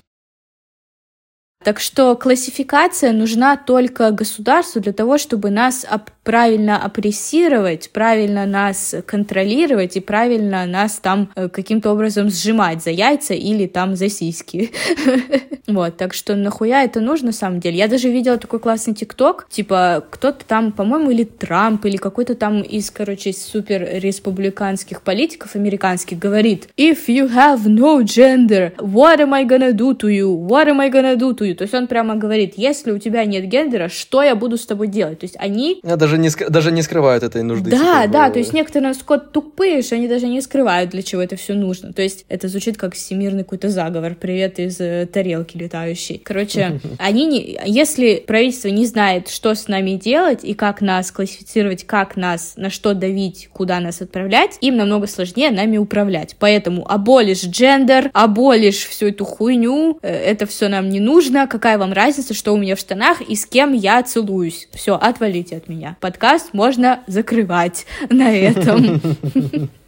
Так что классификация нужна только государству для того, чтобы нас правильно опрессировать, правильно нас контролировать и правильно нас там э, каким-то образом сжимать за яйца или там за сиськи. Вот, так что нахуя это нужно на самом деле? Я даже видела такой классный тикток, типа кто-то там, по-моему, или Трамп, или какой-то там из, короче, супер республиканских политиков американских говорит If you have no gender, what am I gonna do to you? What am I gonna do to you? То есть он прямо говорит, если у тебя нет гендера, что я буду с тобой делать? То есть они А, Даже не, ск- даже не скрывают этой нужды. да, типа, да, то есть некоторые насколько тупые, что они даже не скрывают, для чего это все нужно. То есть это звучит как всемирный какой-то заговор. Привет из э, тарелки летающей. Короче, они не... Если правительство не знает, что с нами делать и как нас классифицировать, как нас, на что давить, куда нас отправлять, им намного сложнее нами управлять. Поэтому аболишь джендер, аболишь всю эту хуйню, э, это все нам не нужно. Какая вам разница, что у меня в штанах и с кем я целуюсь? Все, отвалите от меня. Подкаст можно закрывать на этом.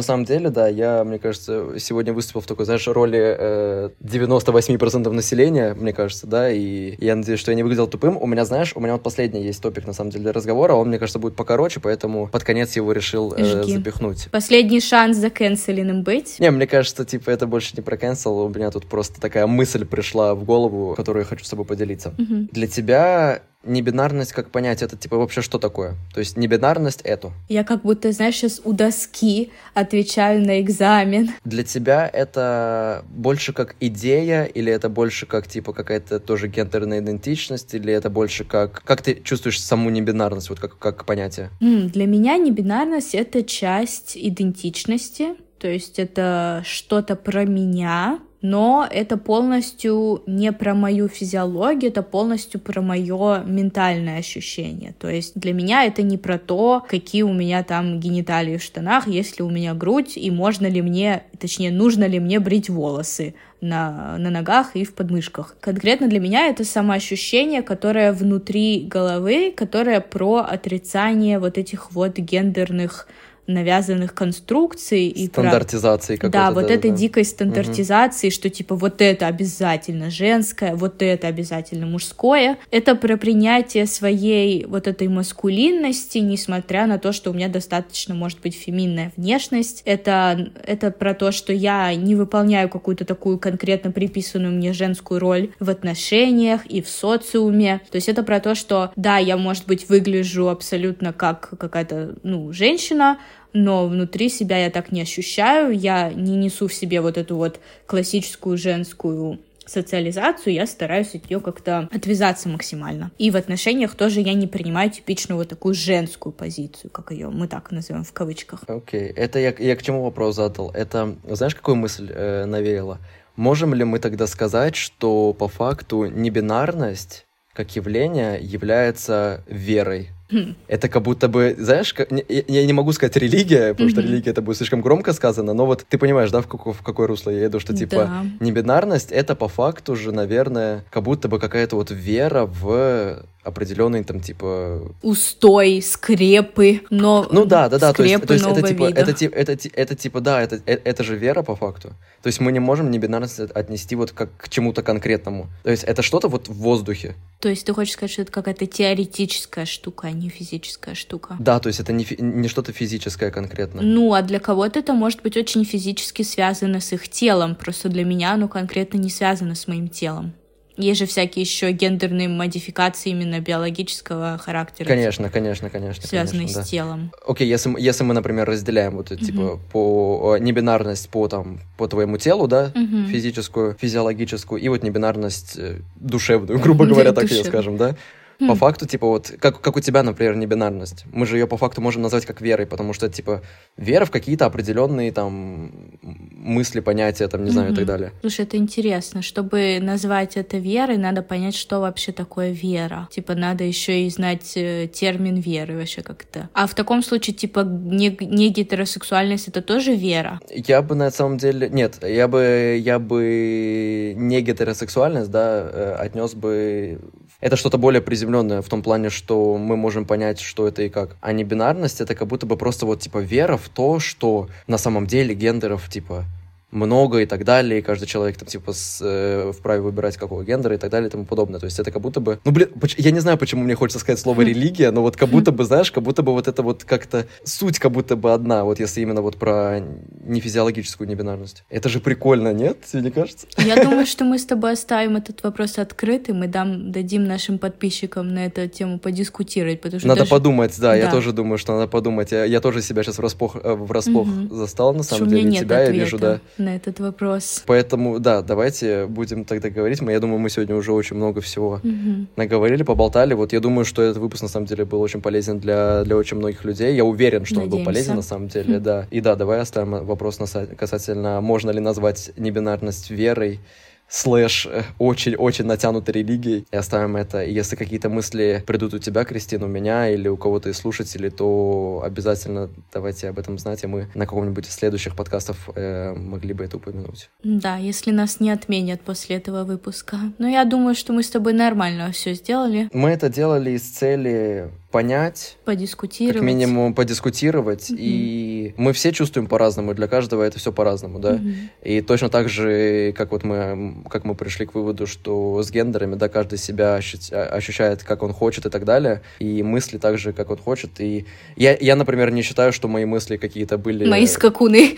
На самом деле, да, я, мне кажется, сегодня выступил в такой, знаешь, роли э, 98% населения, мне кажется, да, и я надеюсь, что я не выглядел тупым. У меня, знаешь, у меня вот последний есть топик, на самом деле, для разговора, он, мне кажется, будет покороче, поэтому под конец его решил э, запихнуть. Последний шанс за закенселенным быть? Не, мне кажется, типа, это больше не про cancel, у меня тут просто такая мысль пришла в голову, которую я хочу с тобой поделиться. Угу. Для тебя Небинарность как понять, это типа вообще что такое? То есть небинарность эту. Я как будто, знаешь, сейчас у доски отвечаю на экзамен. Для тебя это больше как идея, или это больше как типа какая-то тоже гендерная идентичность, или это больше как... Как ты чувствуешь саму небинарность, вот как, как понятие? Mm, для меня небинарность — это часть идентичности, то есть это что-то про меня, но это полностью не про мою физиологию, это полностью про мое ментальное ощущение. То есть для меня это не про то, какие у меня там гениталии в штанах, есть ли у меня грудь, и можно ли мне, точнее, нужно ли мне брить волосы на, на ногах и в подмышках. Конкретно для меня это самоощущение, которое внутри головы, которое про отрицание вот этих вот гендерных навязанных конструкций и стандартизации про... да вот да, этой да. дикой стандартизации угу. что типа вот это обязательно женское вот это обязательно мужское это про принятие своей вот этой маскулинности несмотря на то что у меня достаточно может быть феминная внешность это это про то что я не выполняю какую-то такую конкретно приписанную мне женскую роль в отношениях и в социуме то есть это про то что да я может быть выгляжу абсолютно как какая-то ну женщина но внутри себя я так не ощущаю, я не несу в себе вот эту вот классическую женскую социализацию, я стараюсь от нее как-то отвязаться максимально. И в отношениях тоже я не принимаю типичную вот такую женскую позицию, как ее мы так называем в кавычках. Окей, okay. это я, я к чему вопрос задал? Это, знаешь, какую мысль э, навеяла? Можем ли мы тогда сказать, что по факту небинарность как явление является верой? Это как будто бы, знаешь, как, я не могу сказать религия, потому что религия это будет слишком громко сказано, но вот ты понимаешь, да, в, какое, в какое русло я иду, что типа да. небинарность это по факту же, наверное, как будто бы какая-то вот вера в определенный там типа устой скрепы но ну да да да то есть, то есть это типа вида. это типа это, это, это типа да это это, это же вера по факту то есть мы не можем небинарность отнести вот как к чему-то конкретному то есть это что-то вот в воздухе то есть ты хочешь сказать что это какая-то теоретическая штука а не физическая штука да то есть это не не что-то физическое конкретно ну а для кого-то это может быть очень физически связано с их телом просто для меня оно конкретно не связано с моим телом есть же всякие еще гендерные модификации именно биологического характера. Конечно, конечно, конечно. Связанные конечно, с да. телом. Окей, если, если мы, например, разделяем вот угу. типа по небинарность по там по твоему телу, да, угу. физическую, физиологическую, и вот небинарность э, душевную, грубо говоря, так ее скажем, да. По факту, типа, вот, как, как у тебя, например, небинарность. Мы же ее по факту можем назвать как верой, потому что, типа, вера в какие-то определенные там мысли, понятия, там, не знаю, и так далее. Слушай, это интересно. Чтобы назвать это верой, надо понять, что вообще такое вера. Типа, надо еще и знать э, термин веры вообще как-то. А в таком случае, типа, не, не гетеросексуальность это тоже вера? Я бы на самом деле... Нет, я бы, я бы не гетеросексуальность, да, э, отнес бы это что-то более приземленное в том плане, что мы можем понять, что это и как. А не бинарность — это как будто бы просто вот, типа, вера в то, что на самом деле гендеров, типа, много и так далее, и каждый человек там типа с, э, вправе выбирать какого гендера и так далее и тому подобное. То есть это как будто бы... Ну, блин, я не знаю, почему мне хочется сказать слово религия, но вот как будто бы, знаешь, как будто бы вот это вот как-то... Суть как будто бы одна, вот если именно вот про нефизиологическую небинарность. Это же прикольно, нет? Тебе не кажется? Я думаю, что мы с тобой оставим этот вопрос открытым и дам, дадим нашим подписчикам на эту тему подискутировать, потому что Надо даже... подумать, да, да, я тоже думаю, что надо подумать. Я, я тоже себя сейчас врасплох, э, врасплох угу. застал, на самом что деле. Тебя ответа. я вижу, да на этот вопрос. Поэтому, да, давайте будем тогда говорить. Мы, я думаю, мы сегодня уже очень много всего угу. наговорили, поболтали. Вот я думаю, что этот выпуск на самом деле был очень полезен для, для очень многих людей. Я уверен, что Надеемся. он был полезен на самом деле, хм. да. И да, давай оставим вопрос касательно, можно ли назвать небинарность верой слэш очень-очень э, натянутой религией. И оставим это. И если какие-то мысли придут у тебя, Кристина, у меня или у кого-то из слушателей, то обязательно давайте об этом знать, и мы на каком-нибудь из следующих подкастов э, могли бы это упомянуть. Да, если нас не отменят после этого выпуска. Но я думаю, что мы с тобой нормально все сделали. Мы это делали из цели понять, Подискутировать. как минимум подискутировать, Мгм. и мы все чувствуем по-разному, для каждого это все по-разному, да. Мгм. И точно так же, как вот мы, как мы пришли к выводу, что с гендерами, да, каждый себя ощу- а- ощущает, как он хочет и так далее, и мысли так же, как он хочет. И я, я например, не считаю, что мои мысли какие-то были... Мои скакуны.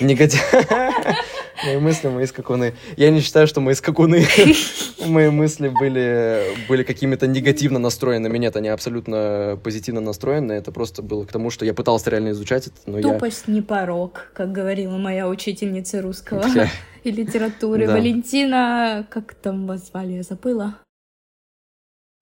Негатив... Мои мысли, мои скакуны. Я не считаю, что мои скакуны, мои мысли были, были какими-то негативно настроенными. Нет, они абсолютно позитивно настроены. Это просто было к тому, что я пытался реально изучать это, но я... Тупость не порог, как говорила моя учительница русского Я- и литературы. Валентина, как там вас звали, я забыла.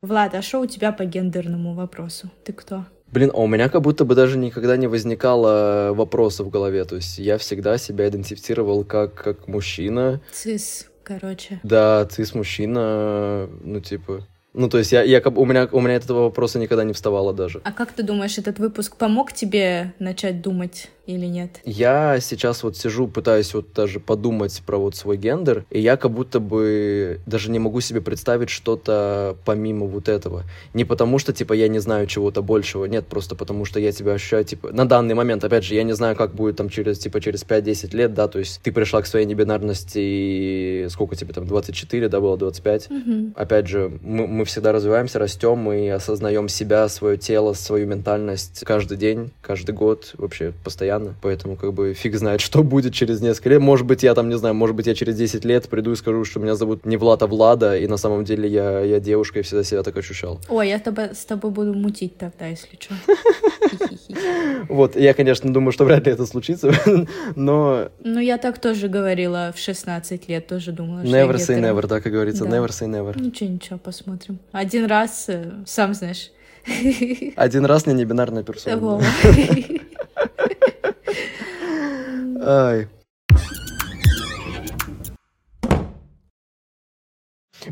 Влад, а что у тебя по гендерному вопросу? Ты кто? Блин, а у меня как будто бы даже никогда не возникало вопроса в голове. То есть я всегда себя идентифицировал как, как мужчина. Цис, короче. Да, цис-мужчина, ну типа... Ну, то есть я, я, у, меня, у меня этого вопроса никогда не вставало даже. А как ты думаешь, этот выпуск помог тебе начать думать или нет? Я сейчас вот сижу, пытаюсь вот даже подумать про вот свой гендер, и я как будто бы даже не могу себе представить что-то помимо вот этого. Не потому что, типа, я не знаю чего-то большего, нет, просто потому что я тебя ощущаю, типа, на данный момент, опять же, я не знаю, как будет там через, типа, через 5-10 лет, да, то есть ты пришла к своей небинарности, и сколько тебе там, 24, да, было 25? Мгм. Опять же, мы, мы всегда развиваемся, растем, мы осознаем себя, свое тело, свою ментальность каждый день, каждый год, вообще постоянно. Поэтому как бы фиг знает, что будет через несколько лет. Может быть, я там, не знаю, может быть, я через 10 лет приду и скажу, что меня зовут не Влад, а Влада, и на самом деле я, я девушка и всегда себя так ощущал. Ой, я с тобой буду мутить тогда, если что. Вот, я, конечно, думаю, что вряд ли это случится, но Ну, я так тоже говорила в 16 лет, тоже думала, что never say never, да, как говорится, never say never. Ничего, ничего, посмотрим. Один раз, э, сам знаешь. Один раз не небинарная персона. I.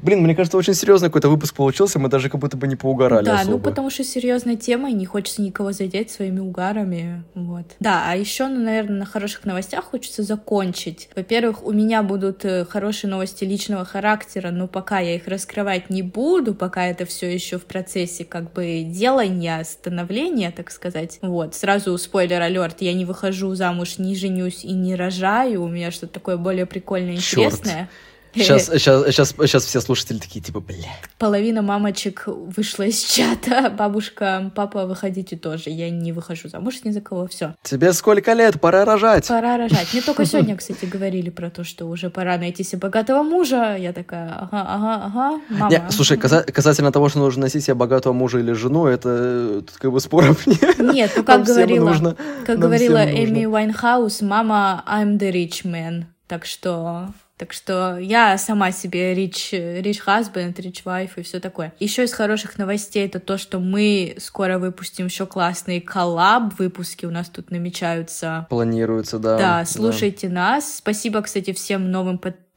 Блин, мне кажется, очень серьезный какой-то выпуск получился, мы даже как будто бы не поугорали Да, особо. ну потому что серьезная тема, и не хочется никого задеть своими угарами. Вот. Да, а еще, ну, наверное, на хороших новостях хочется закончить. Во-первых, у меня будут э, хорошие новости личного характера, но пока я их раскрывать не буду, пока это все еще в процессе как бы делания, становления, так сказать. Вот, сразу спойлер алерт, я не выхожу замуж, не женюсь и не рожаю, у меня что-то такое более прикольное, Чёрт. интересное. Сейчас, сейчас, сейчас, сейчас все слушатели такие, типа, бля. Половина мамочек вышла из чата. Бабушка, папа, выходите тоже. Я не выхожу замуж ни за кого. Все. Тебе сколько лет? Пора рожать. Пора рожать. Мне только сегодня, кстати, говорили про то, что уже пора найти себе богатого мужа. Я такая, ага, ага, ага, мама. Не, слушай, каза- касательно того, что нужно найти себе богатого мужа или жену, это тут как бы споров нет. Нет, ну как говорила, нужно. как нам говорила. Эми Уайнхаус, мама, I'm the rich man. Так что так что я сама себе rich, rich husband, rich wife и все такое. Еще из хороших новостей это то, что мы скоро выпустим еще классные коллаб выпуски у нас тут намечаются. Планируется, да. Да, слушайте нас. Спасибо, кстати, всем новым подписчикам,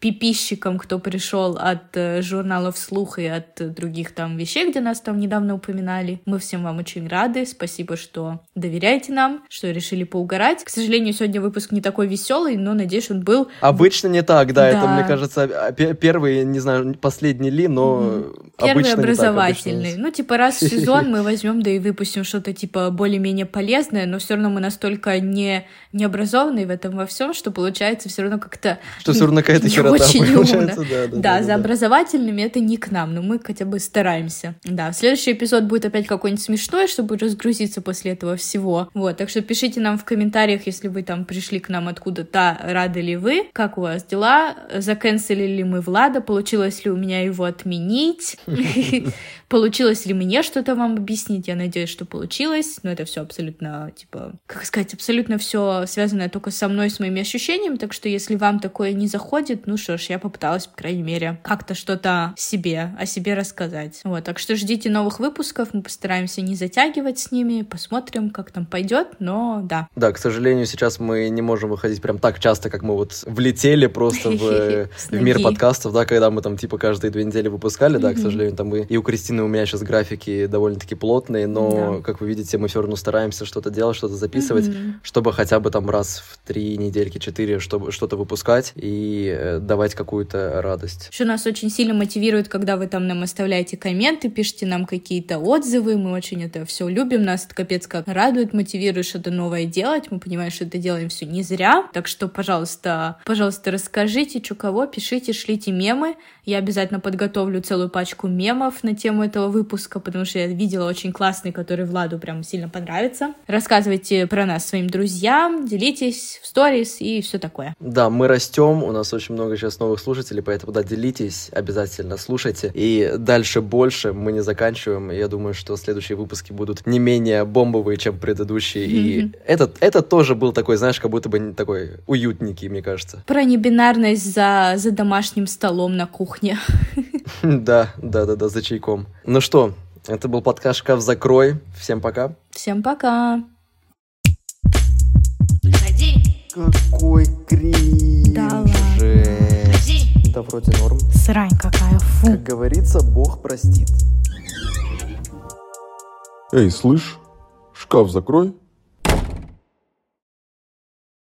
кто пришел от э, журналов «Слух» и от других там вещей, где нас там недавно упоминали. Мы всем вам очень рады. Спасибо, что доверяете нам, что решили поугарать. К сожалению, сегодня выпуск не такой веселый, но, надеюсь, он был Обычно не так, да, это, Да. мне кажется, а, пе- первый, не знаю, последний ли, но Первый обычно не так, образовательный. обычно. ну, типа, раз в сезон мы возьмем, да и выпустим что-то, типа, более-менее полезное, но все равно мы настолько не, необразованные в этом во всем, что получается все равно как-то Что все равно какая-то не херота очень умно. получается, да, да, Да, за образовательными это не к нам, но мы хотя бы стараемся. Да, следующий эпизод будет опять какой-нибудь смешной, чтобы разгрузиться после этого всего. Вот, так что пишите нам в комментариях, если вы там пришли к нам откуда-то, рады ли вы, как у вас дела, заканцелили ли мы Влада, получилось ли у меня его отменить, получилось ли мне что-то вам объяснить, я надеюсь, что получилось, но это все абсолютно, типа, как сказать, абсолютно все связанное только со мной, с моими ощущениями, так что если вам такое не заходит, ну что ж, я попыталась, по крайней мере, как-то что-то себе, о себе рассказать. Вот, так что ждите новых выпусков, мы постараемся не затягивать с ними, посмотрим, как там пойдет, но да. Да, к сожалению, сейчас мы не можем выходить прям так часто, как мы вот влетели просто в, в мир подкастов, да, когда мы там типа каждые две недели выпускали, да, к сожалению, там и, и у Кристины, у меня сейчас графики довольно-таки плотные, но, как вы видите, мы все равно стараемся что-то делать, что-то записывать, чтобы хотя бы там раз в три недельки, четыре, чтобы что-то выпускать. И э, давать какую-то радость. Еще нас очень сильно мотивирует, когда вы там нам оставляете комменты, пишите нам какие-то отзывы, мы очень это все любим, нас это капец как радует, мотивирует что-то новое делать, мы понимаем, что это делаем все не зря, так что, пожалуйста, пожалуйста, расскажите, что кого, пишите, шлите мемы, я обязательно подготовлю целую пачку мемов на тему этого выпуска, потому что я видела очень классный, который Владу прям сильно понравится. Рассказывайте про нас своим друзьям, делитесь в сторис и все такое. Да, мы растем, у нас очень много сейчас новых слушателей, поэтому да, делитесь, обязательно слушайте. И дальше больше мы не заканчиваем. Я думаю, что следующие выпуски будут не менее бомбовые, чем предыдущие. И этот, этот тоже был такой, знаешь, как будто бы такой уютненький, мне кажется. Про небинарность за, за домашним столом на кухне. Да, да, да, да, за чайком. Ну что, это был подкаст «Шкаф закрой». Всем пока. Всем пока. Какой кринж. Да ладно. Да вроде норм. Срань какая, фу. Как говорится, Бог простит. Эй, слышь, шкаф закрой.